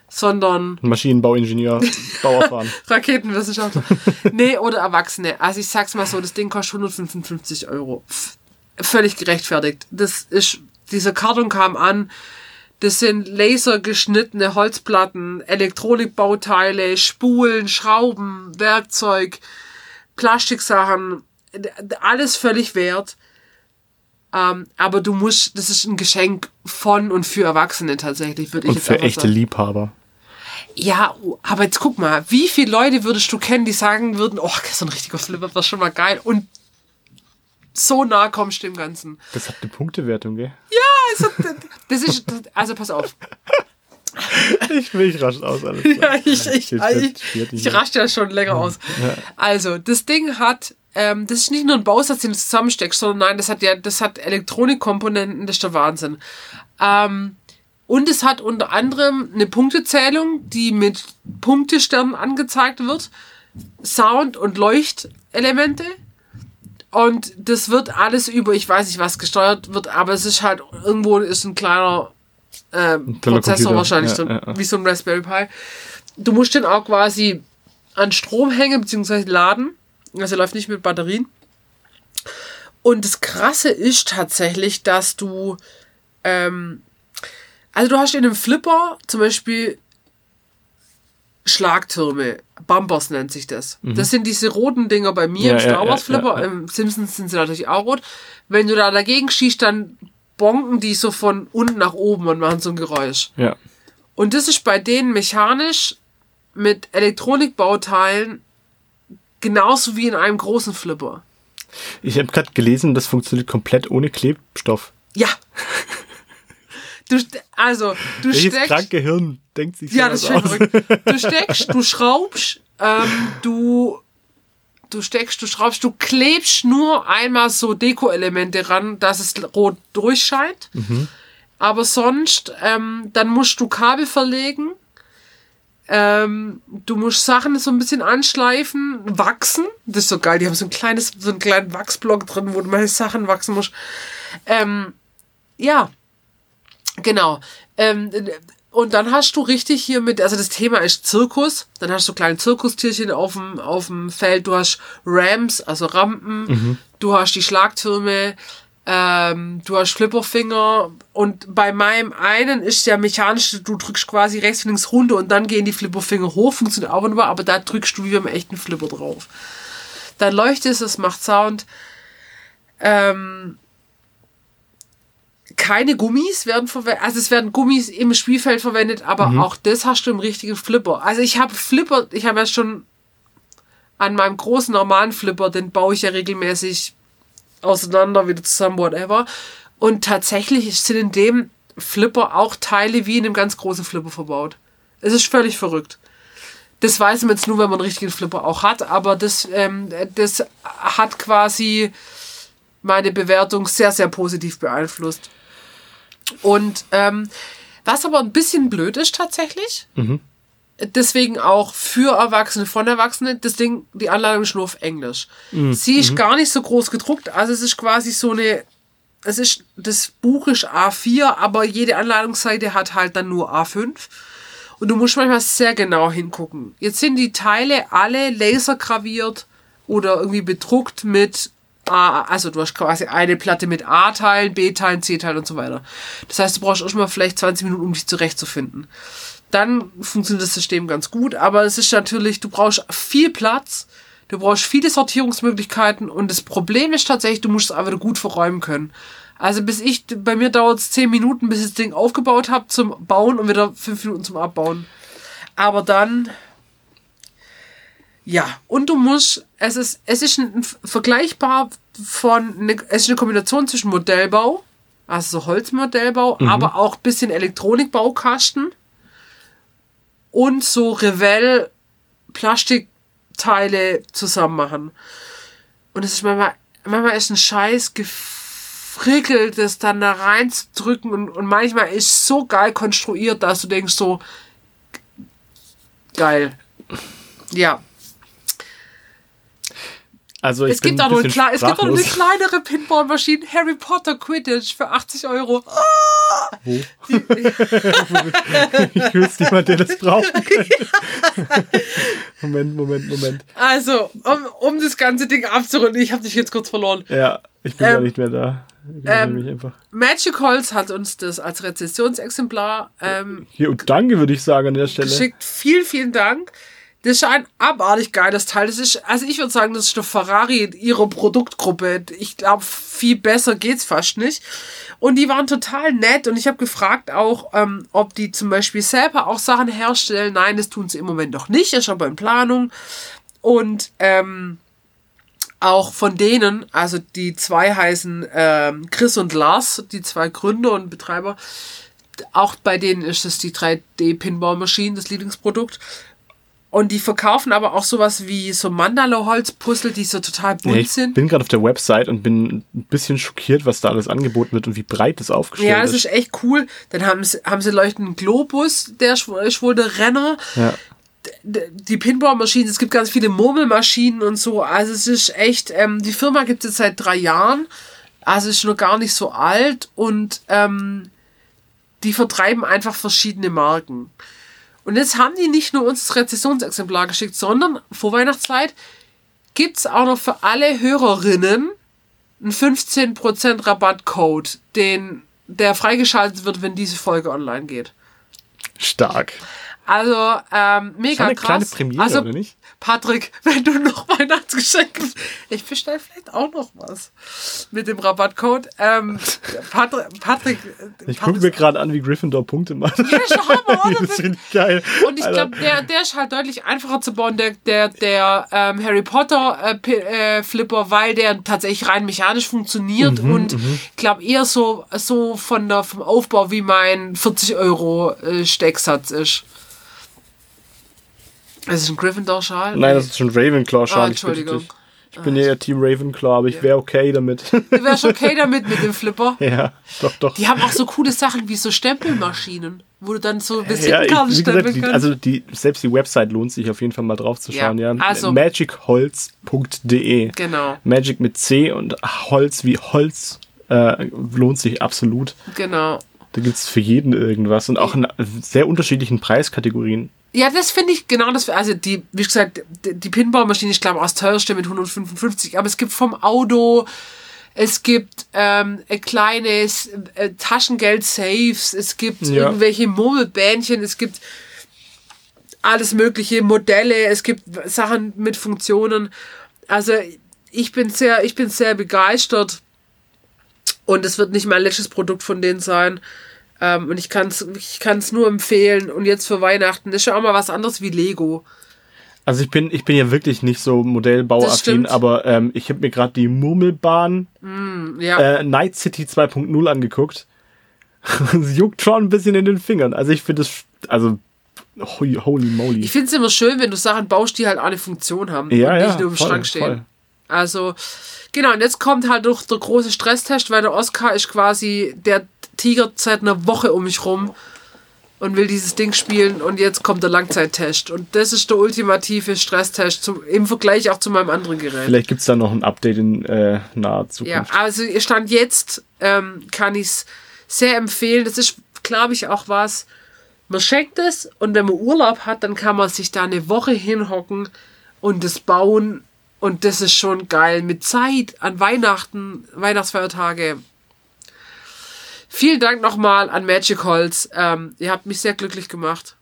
sondern Maschinenbauingenieur, Bauerfahren. Raketenwissenschaftler. nee, oder Erwachsene. Also ich sag's mal so, das Ding kostet 155 Euro. völlig gerechtfertigt. Das ist, dieser Karton kam an, das sind lasergeschnittene Holzplatten, Elektronikbauteile, Spulen, Schrauben, Werkzeug, Plastiksachen, alles völlig wert. Ähm, aber du musst, das ist ein Geschenk von und für Erwachsene tatsächlich, würde ich und jetzt für echte sagen. Liebhaber. Ja, aber jetzt guck mal, wie viele Leute würdest du kennen, die sagen würden, oh, so ein richtiger Flipper war schon mal geil und so nah kommst du dem Ganzen. Das hat eine Punktewertung, gell? Ja, also, das ist, also pass auf. Ich will ich rasch aus, alles Ja, ich, ich, ich, ich, raste ja schon länger aus. Also, das Ding hat, ähm, das ist nicht nur ein Bausatz, den du zusammensteckst, sondern nein, das hat ja, das hat Elektronikkomponenten, das ist der Wahnsinn. Ähm, und es hat unter anderem eine Punktezählung, die mit Punktesternen angezeigt wird, Sound- und Leuchtelemente. Und das wird alles über, ich weiß nicht, was gesteuert wird, aber es ist halt, irgendwo ist ein kleiner äh, Prozessor wahrscheinlich, ja, ja, ja. wie so ein Raspberry Pi. Du musst den auch quasi an Strom hängen, beziehungsweise laden. Also läuft nicht mit Batterien. Und das Krasse ist tatsächlich, dass du ähm, also du hast in einem Flipper zum Beispiel Schlagtürme. Bumpers nennt sich das. Mhm. Das sind diese roten Dinger bei mir ja, im Star Wars Flipper. Ja, ja, Im Simpsons sind sie natürlich auch rot. Wenn du da dagegen schießt, dann bonken die so von unten nach oben und machen so ein Geräusch. Ja. Und das ist bei denen mechanisch mit Elektronikbauteilen genauso wie in einem großen Flipper. Ich habe gerade gelesen, das funktioniert komplett ohne Klebstoff. Ja. Du, also, du Welches steckst. kranke Hirn denkt sich Ja, das ist schön verrückt. Du steckst, du schraubst, ähm, du, du steckst, du schraubst, du klebst nur einmal so Deko-Elemente ran, dass es rot durchscheint. Mhm. Aber sonst, ähm, dann musst du Kabel verlegen. Ähm, du musst Sachen so ein bisschen anschleifen, wachsen. Das ist so geil. Die haben so ein kleines, so einen kleinen Wachsblock drin, wo du mal Sachen wachsen musst. Ähm, ja, Genau. Ähm, und dann hast du richtig hier mit, also das Thema ist Zirkus. Dann hast du kleine Zirkustierchen auf dem, auf dem Feld. Du hast Rams, also Rampen. Mhm. Du hast die Schlagtürme. Ähm, du hast Flipperfinger. Und bei meinem einen ist der mechanische, du drückst quasi rechts und links runter und dann gehen die Flipperfinger hoch. Funktioniert auch wunderbar, aber da drückst du wie beim echten Flipper drauf. Dann leuchtet es, es macht Sound. Ähm, keine Gummis werden verwendet, also es werden Gummis im Spielfeld verwendet, aber mhm. auch das hast du im richtigen Flipper. Also ich habe Flipper, ich habe ja schon an meinem großen normalen Flipper, den baue ich ja regelmäßig auseinander, wieder zusammen, whatever. Und tatsächlich sind in dem Flipper auch Teile wie in einem ganz großen Flipper verbaut. Es ist völlig verrückt. Das weiß man jetzt nur, wenn man einen richtigen Flipper auch hat, aber das, ähm, das hat quasi meine Bewertung sehr, sehr positiv beeinflusst. Und ähm, was aber ein bisschen blöd ist tatsächlich, mhm. deswegen auch für Erwachsene, von Erwachsenen, das Ding, die Anleitung ist nur auf Englisch. Mhm. Sie ist mhm. gar nicht so groß gedruckt, also es ist quasi so eine, es ist, das Buch ist A4, aber jede Anleitungsseite hat halt dann nur A5. Und du musst manchmal sehr genau hingucken. Jetzt sind die Teile alle lasergraviert oder irgendwie bedruckt mit A, also du hast quasi eine Platte mit A-Teilen, B-Teilen, C-Teilen und so weiter. Das heißt, du brauchst auch schon mal vielleicht 20 Minuten, um dich zurechtzufinden. Dann funktioniert das System ganz gut, aber es ist natürlich, du brauchst viel Platz, du brauchst viele Sortierungsmöglichkeiten und das Problem ist tatsächlich, du musst es einfach gut verräumen können. Also bis ich, bei mir dauert es 10 Minuten, bis ich das Ding aufgebaut habe zum Bauen und wieder 5 Minuten zum Abbauen. Aber dann, ja, und du musst, es ist, es ist ein, vergleichbar von, eine, es ist eine Kombination zwischen Modellbau, also so Holzmodellbau, aber auch ein bisschen Elektronikbaukasten und so Revell Plastikteile zusammen machen. Und es ist manchmal, manchmal ist ein Scheiß gefrickelt, das dann da reinzudrücken und, und manchmal ist so geil konstruiert, dass du denkst so, geil. Ja. Also ich Es gibt, auch noch es gibt auch eine kleinere Pinballmaschine, Harry Potter Quidditch für 80 Euro. Wo? ich wüsste niemand, der das brauchen könnte. Moment, Moment, Moment. Also, um, um das ganze Ding abzurunden, ich habe dich jetzt kurz verloren. Ja, ich bin Ähm, gar nicht mehr da. Ähm. Magic Holz hat uns das als Rezessionsexemplar ähm, Hier, und danke, würde ich sagen an der Stelle. geschickt. Vielen, vielen Dank. Das ist ein abartig geiles Teil. Das ist, also ich würde sagen, das ist der Ferrari in ihrer Produktgruppe. Ich glaube, viel besser geht's fast nicht. Und die waren total nett. Und ich habe gefragt auch, ähm, ob die zum Beispiel selber auch Sachen herstellen. Nein, das tun sie im Moment noch nicht. Ist aber in Planung. Und ähm, auch von denen, also die zwei heißen ähm, Chris und Lars, die zwei Gründer und Betreiber, auch bei denen ist es die 3D-Pinball-Maschine, das Lieblingsprodukt. Und die verkaufen aber auch sowas wie so Mandala-Holz-Puzzle, die so total bunt Ja, ich sind. bin gerade auf der Website und bin ein bisschen schockiert, was da alles angeboten wird und wie breit das aufgestellt Ja, das ist. ist echt cool. Dann haben sie, haben sie leuchtenden Globus, der ist wohl- ist der Renner. Ja. Die Pinball-Maschinen, es gibt ganz viele Murmelmaschinen und so. Also es ist echt, ähm, die Firma gibt es jetzt seit drei Jahren. Also ist noch gar nicht so alt und ähm, die vertreiben einfach verschiedene Marken. Und jetzt haben die nicht nur uns das Rezessionsexemplar geschickt, sondern vor Weihnachtszeit gibt es auch noch für alle Hörerinnen einen 15% Rabattcode, den, der freigeschaltet wird, wenn diese Folge online geht. Stark. Also, ähm, mega eine krass. kleine Premiere, also, oder nicht? Patrick, wenn du noch Weihnachtsgeschenke, ich bestell vielleicht auch noch was mit dem Rabattcode. Ähm, Patrick, Patrick, Ich gucke mir gerade an, wie Gryffindor Punkte macht. Ja, ist doch Hammer, oder? das ich geil. Und ich glaube, der, der ist halt deutlich einfacher zu bauen, der, der, der ähm, Harry Potter äh, äh, Flipper, weil der tatsächlich rein mechanisch funktioniert Mhm, und ich glaube eher so, so von der, vom Aufbau wie mein 40 Euro äh, Stecksatz ist. Das ist ein Gryffindor-Schal? Nein, das ist schon Ravenclaw Ah, Entschuldigung. Ich bin ja eher Team Ravenclaw, aber ich wäre okay damit. Du wärst okay damit mit dem Flipper. ja, doch, doch. Die haben auch so coole Sachen wie so Stempelmaschinen, wo du dann so Ja, Visitenkarten ich, wie stempeln kannst. also die, selbst die Website lohnt sich auf jeden Fall mal drauf zu schauen. Ja, Ja, also- magicholz.de. genau, Magic mit C und Holz wie Holz äh, lohnt sich absolut. genau. Da gibt es für jeden irgendwas und auch in sehr unterschiedlichen Preiskategorien. Ja, das finde ich genau das. Also die, wie gesagt, die, Pinballmaschine, ich glaube, aus teuerste mit 155, aber es gibt vom Auto, es gibt ähm, ein kleines äh, Taschengeld-Safes, es gibt Ja. irgendwelche Murmelbähnchen, es gibt alles mögliche Modelle, es gibt Sachen mit Funktionen. Also ich bin sehr, ich bin sehr begeistert und es wird nicht mein letztes Produkt von denen sein. Ähm, und ich kann es ich kann's nur empfehlen. Und jetzt für Weihnachten ist schon auch mal was anderes wie Lego. Also ich bin, ich bin ja wirklich nicht so Modellbauaffin, aber ähm, ich habe mir gerade die Murmelbahn Ja, äh, Night City 2.0 angeguckt. Es juckt schon ein bisschen in den Fingern. Also ich finde das, also holy, holy moly. ich finde es immer schön, wenn du Sachen baust, die halt auch eine Funktion haben Ja, und ja, nicht nur im voll, Schrank stehen. voll. Also, genau, und jetzt kommt halt noch der große Stresstest, weil der Oscar ist quasi, der Tiger seit einer Woche um mich rum und will dieses Ding spielen und jetzt kommt der Langzeittest. Und das ist der ultimative Stresstest zum, im Vergleich auch zu meinem anderen Gerät. Vielleicht gibt es da noch ein Update in äh, naher Ja, Zukunft. also Stand jetzt ähm, kann ich es sehr empfehlen. Das ist, glaube ich, auch was. Man schenkt es und wenn man Urlaub hat, dann kann man sich da eine Woche hinhocken und das bauen. Und das ist schon geil. Mit Zeit an Weihnachten, Weihnachtsfeiertage. Vielen Dank nochmal an Magic Holz. Ähm, ihr habt mich sehr glücklich gemacht.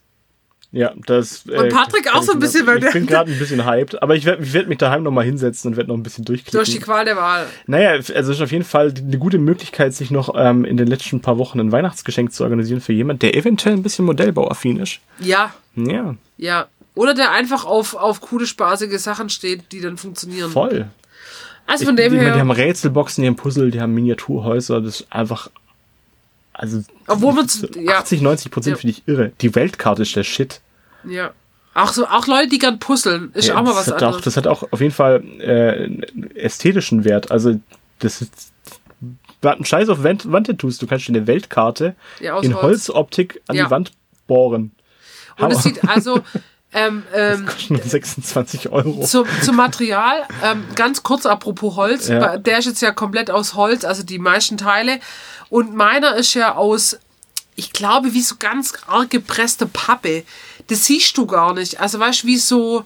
Ja, das. äh, Und Patrick auch so ein bisschen, weil Ich bin gerade ein bisschen hyped, aber ich werde ich werd mich daheim nochmal hinsetzen und werde noch ein bisschen durchklicken. Durch die Qual der Wahl. Naja, also es ist auf jeden Fall eine gute Möglichkeit, sich noch ähm, in den letzten paar Wochen ein Weihnachtsgeschenk zu organisieren für jemand, der eventuell ein bisschen modellbauaffin ist. Ja, Ja, ja. Oder der einfach auf, auf coole, spaßige Sachen steht, die dann funktionieren. voll. Also Ich, von dem ich meine, her, die haben Rätselboxen, die haben Puzzle, die haben Miniaturhäuser, das ist einfach. Also. Obwohl man z- ja. 80, 90 Prozent Ja. finde ich irre. Die Weltkarte ist der Shit. ja. Auch so, auch Leute, die gern puzzeln, ist Ja, auch mal das was hat auch, anderes. das hat auch auf jeden Fall äh, einen ästhetischen Wert. Also, das ist. Einen Scheiß auf Wand, Wandtattoos. Du kannst dir eine Weltkarte Ja, in Holz. Holzoptik an die Wand bohren. Und es sieht also, ähm, ähm, Kostet nur 26 Euro. zum, zum Material, ähm, ganz kurz apropos Holz, Ja. der ist jetzt ja komplett aus Holz, also die meisten Teile. Und meiner ist ja aus, ich glaube, wie so ganz arg gepresste Pappe. Das siehst du gar nicht. Also weißt du, wie so.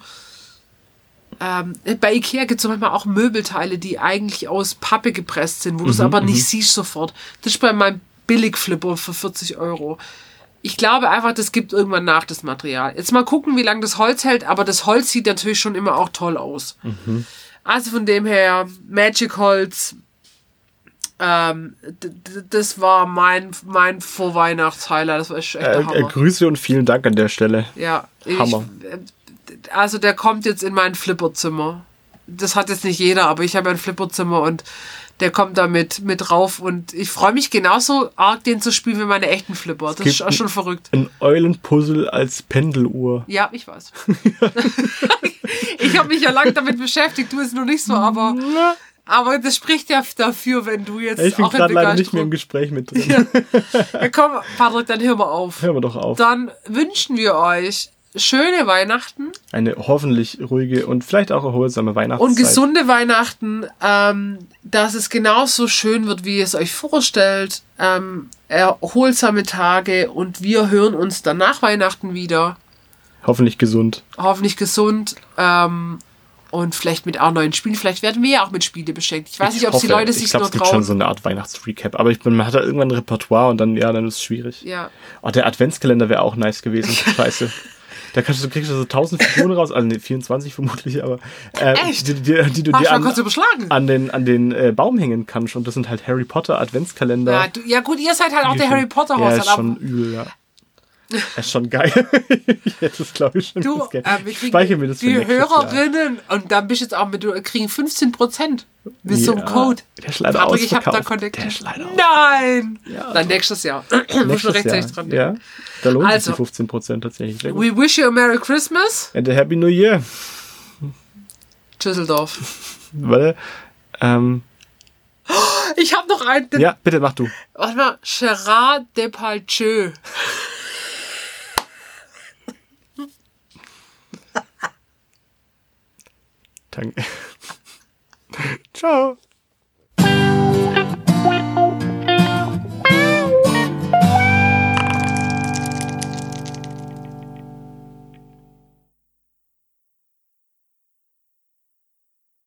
Ähm, bei Ikea gibt es manchmal auch Möbelteile, die eigentlich aus Pappe gepresst sind, wo du es aber nicht siehst sofort. Das ist bei meinem Billigflipper für 40 Euro. Ich glaube einfach, das gibt irgendwann nach, das Material. Jetzt mal gucken, wie lange das Holz hält, aber das Holz sieht natürlich schon immer auch toll aus. Also von dem her, Magic Holz, ähm, das war mein, mein Vorweihnachtsheiler. Das war echt der Äh, äh, Hammer. Grüße und vielen Dank an der Stelle. Ja, ich, Hammer. also der kommt jetzt in mein Flipperzimmer. Das hat jetzt nicht jeder, aber ich habe ein Flipperzimmer und der kommt da mit, mit rauf und ich freue mich genauso arg, den zu spielen wie meine echten Flipper. Das ist auch schon verrückt. Ein Eulenpuzzle als Pendeluhr. Ja, ich weiß. ich habe mich ja lange damit beschäftigt, du es nur nicht so, aber, aber das spricht ja dafür, wenn du jetzt Ich bin gerade leider nicht mehr im. Gespräch mit drin. Ja, komm, Patrick, dann hör mal auf. Hören wir doch auf. Dann wünschen wir euch schöne Weihnachten Eine hoffentlich ruhige und vielleicht auch erholsame Weihnachtszeit. und gesunde Weihnachten, ähm, dass es genauso schön wird, wie ihr es euch vorstellt. Ähm, erholsame Tage und wir hören uns dann nach Weihnachten wieder. Hoffentlich gesund. Hoffentlich gesund. Ähm, und vielleicht mit auch neuen Spielen. Vielleicht werden wir ja auch mit Spiele beschenkt. Ich weiß nicht, ob hoffe, die Leute ich sich glaub, nur es gibt schon trauen. so eine Art Weihnachtsrecap. Aber ich bin, man hat da irgendwann ein Repertoire und dann, ja, dann ist es schwierig. ja. Oh, der Adventskalender wäre auch nice gewesen. Scheiße. Da kannst du, kriegst du so 1000 Figuren raus, also nee, 24 vermutlich, aber äh, Echt? Die, die, die du dir du an, überschlagen? an den, an den äh, Baum hängen kannst. Und das sind halt Harry Potter Adventskalender. Ja, du, ja gut, ihr seid halt auch der schon- Harry Potter Ja, Haushalt. ist schon übel, ja. Ist schon geil. hätte es, glaube ich, schon Du, äh, speichere mir das für die nächstes Jahr. Hörerinnen und dann bist du jetzt auch mit, du kriegen 15 Prozent bis zum Ja, Code. der ist leider Patrick, ich habe da ist leider Nein! Ja. Dann nächstes Jahr. Muss schon Nächstes rechtzeitig Jahr. dran denken. Ja, da lohnt Also. sich die 15% tatsächlich. Sehr gut. We wish you a Merry Christmas. And a Happy New Year. Düsseldorf. Warte. Ähm, Ich habe noch einen. ja, bitte mach du. Warte mal. Gerard Depardieu. Danke. Ciao.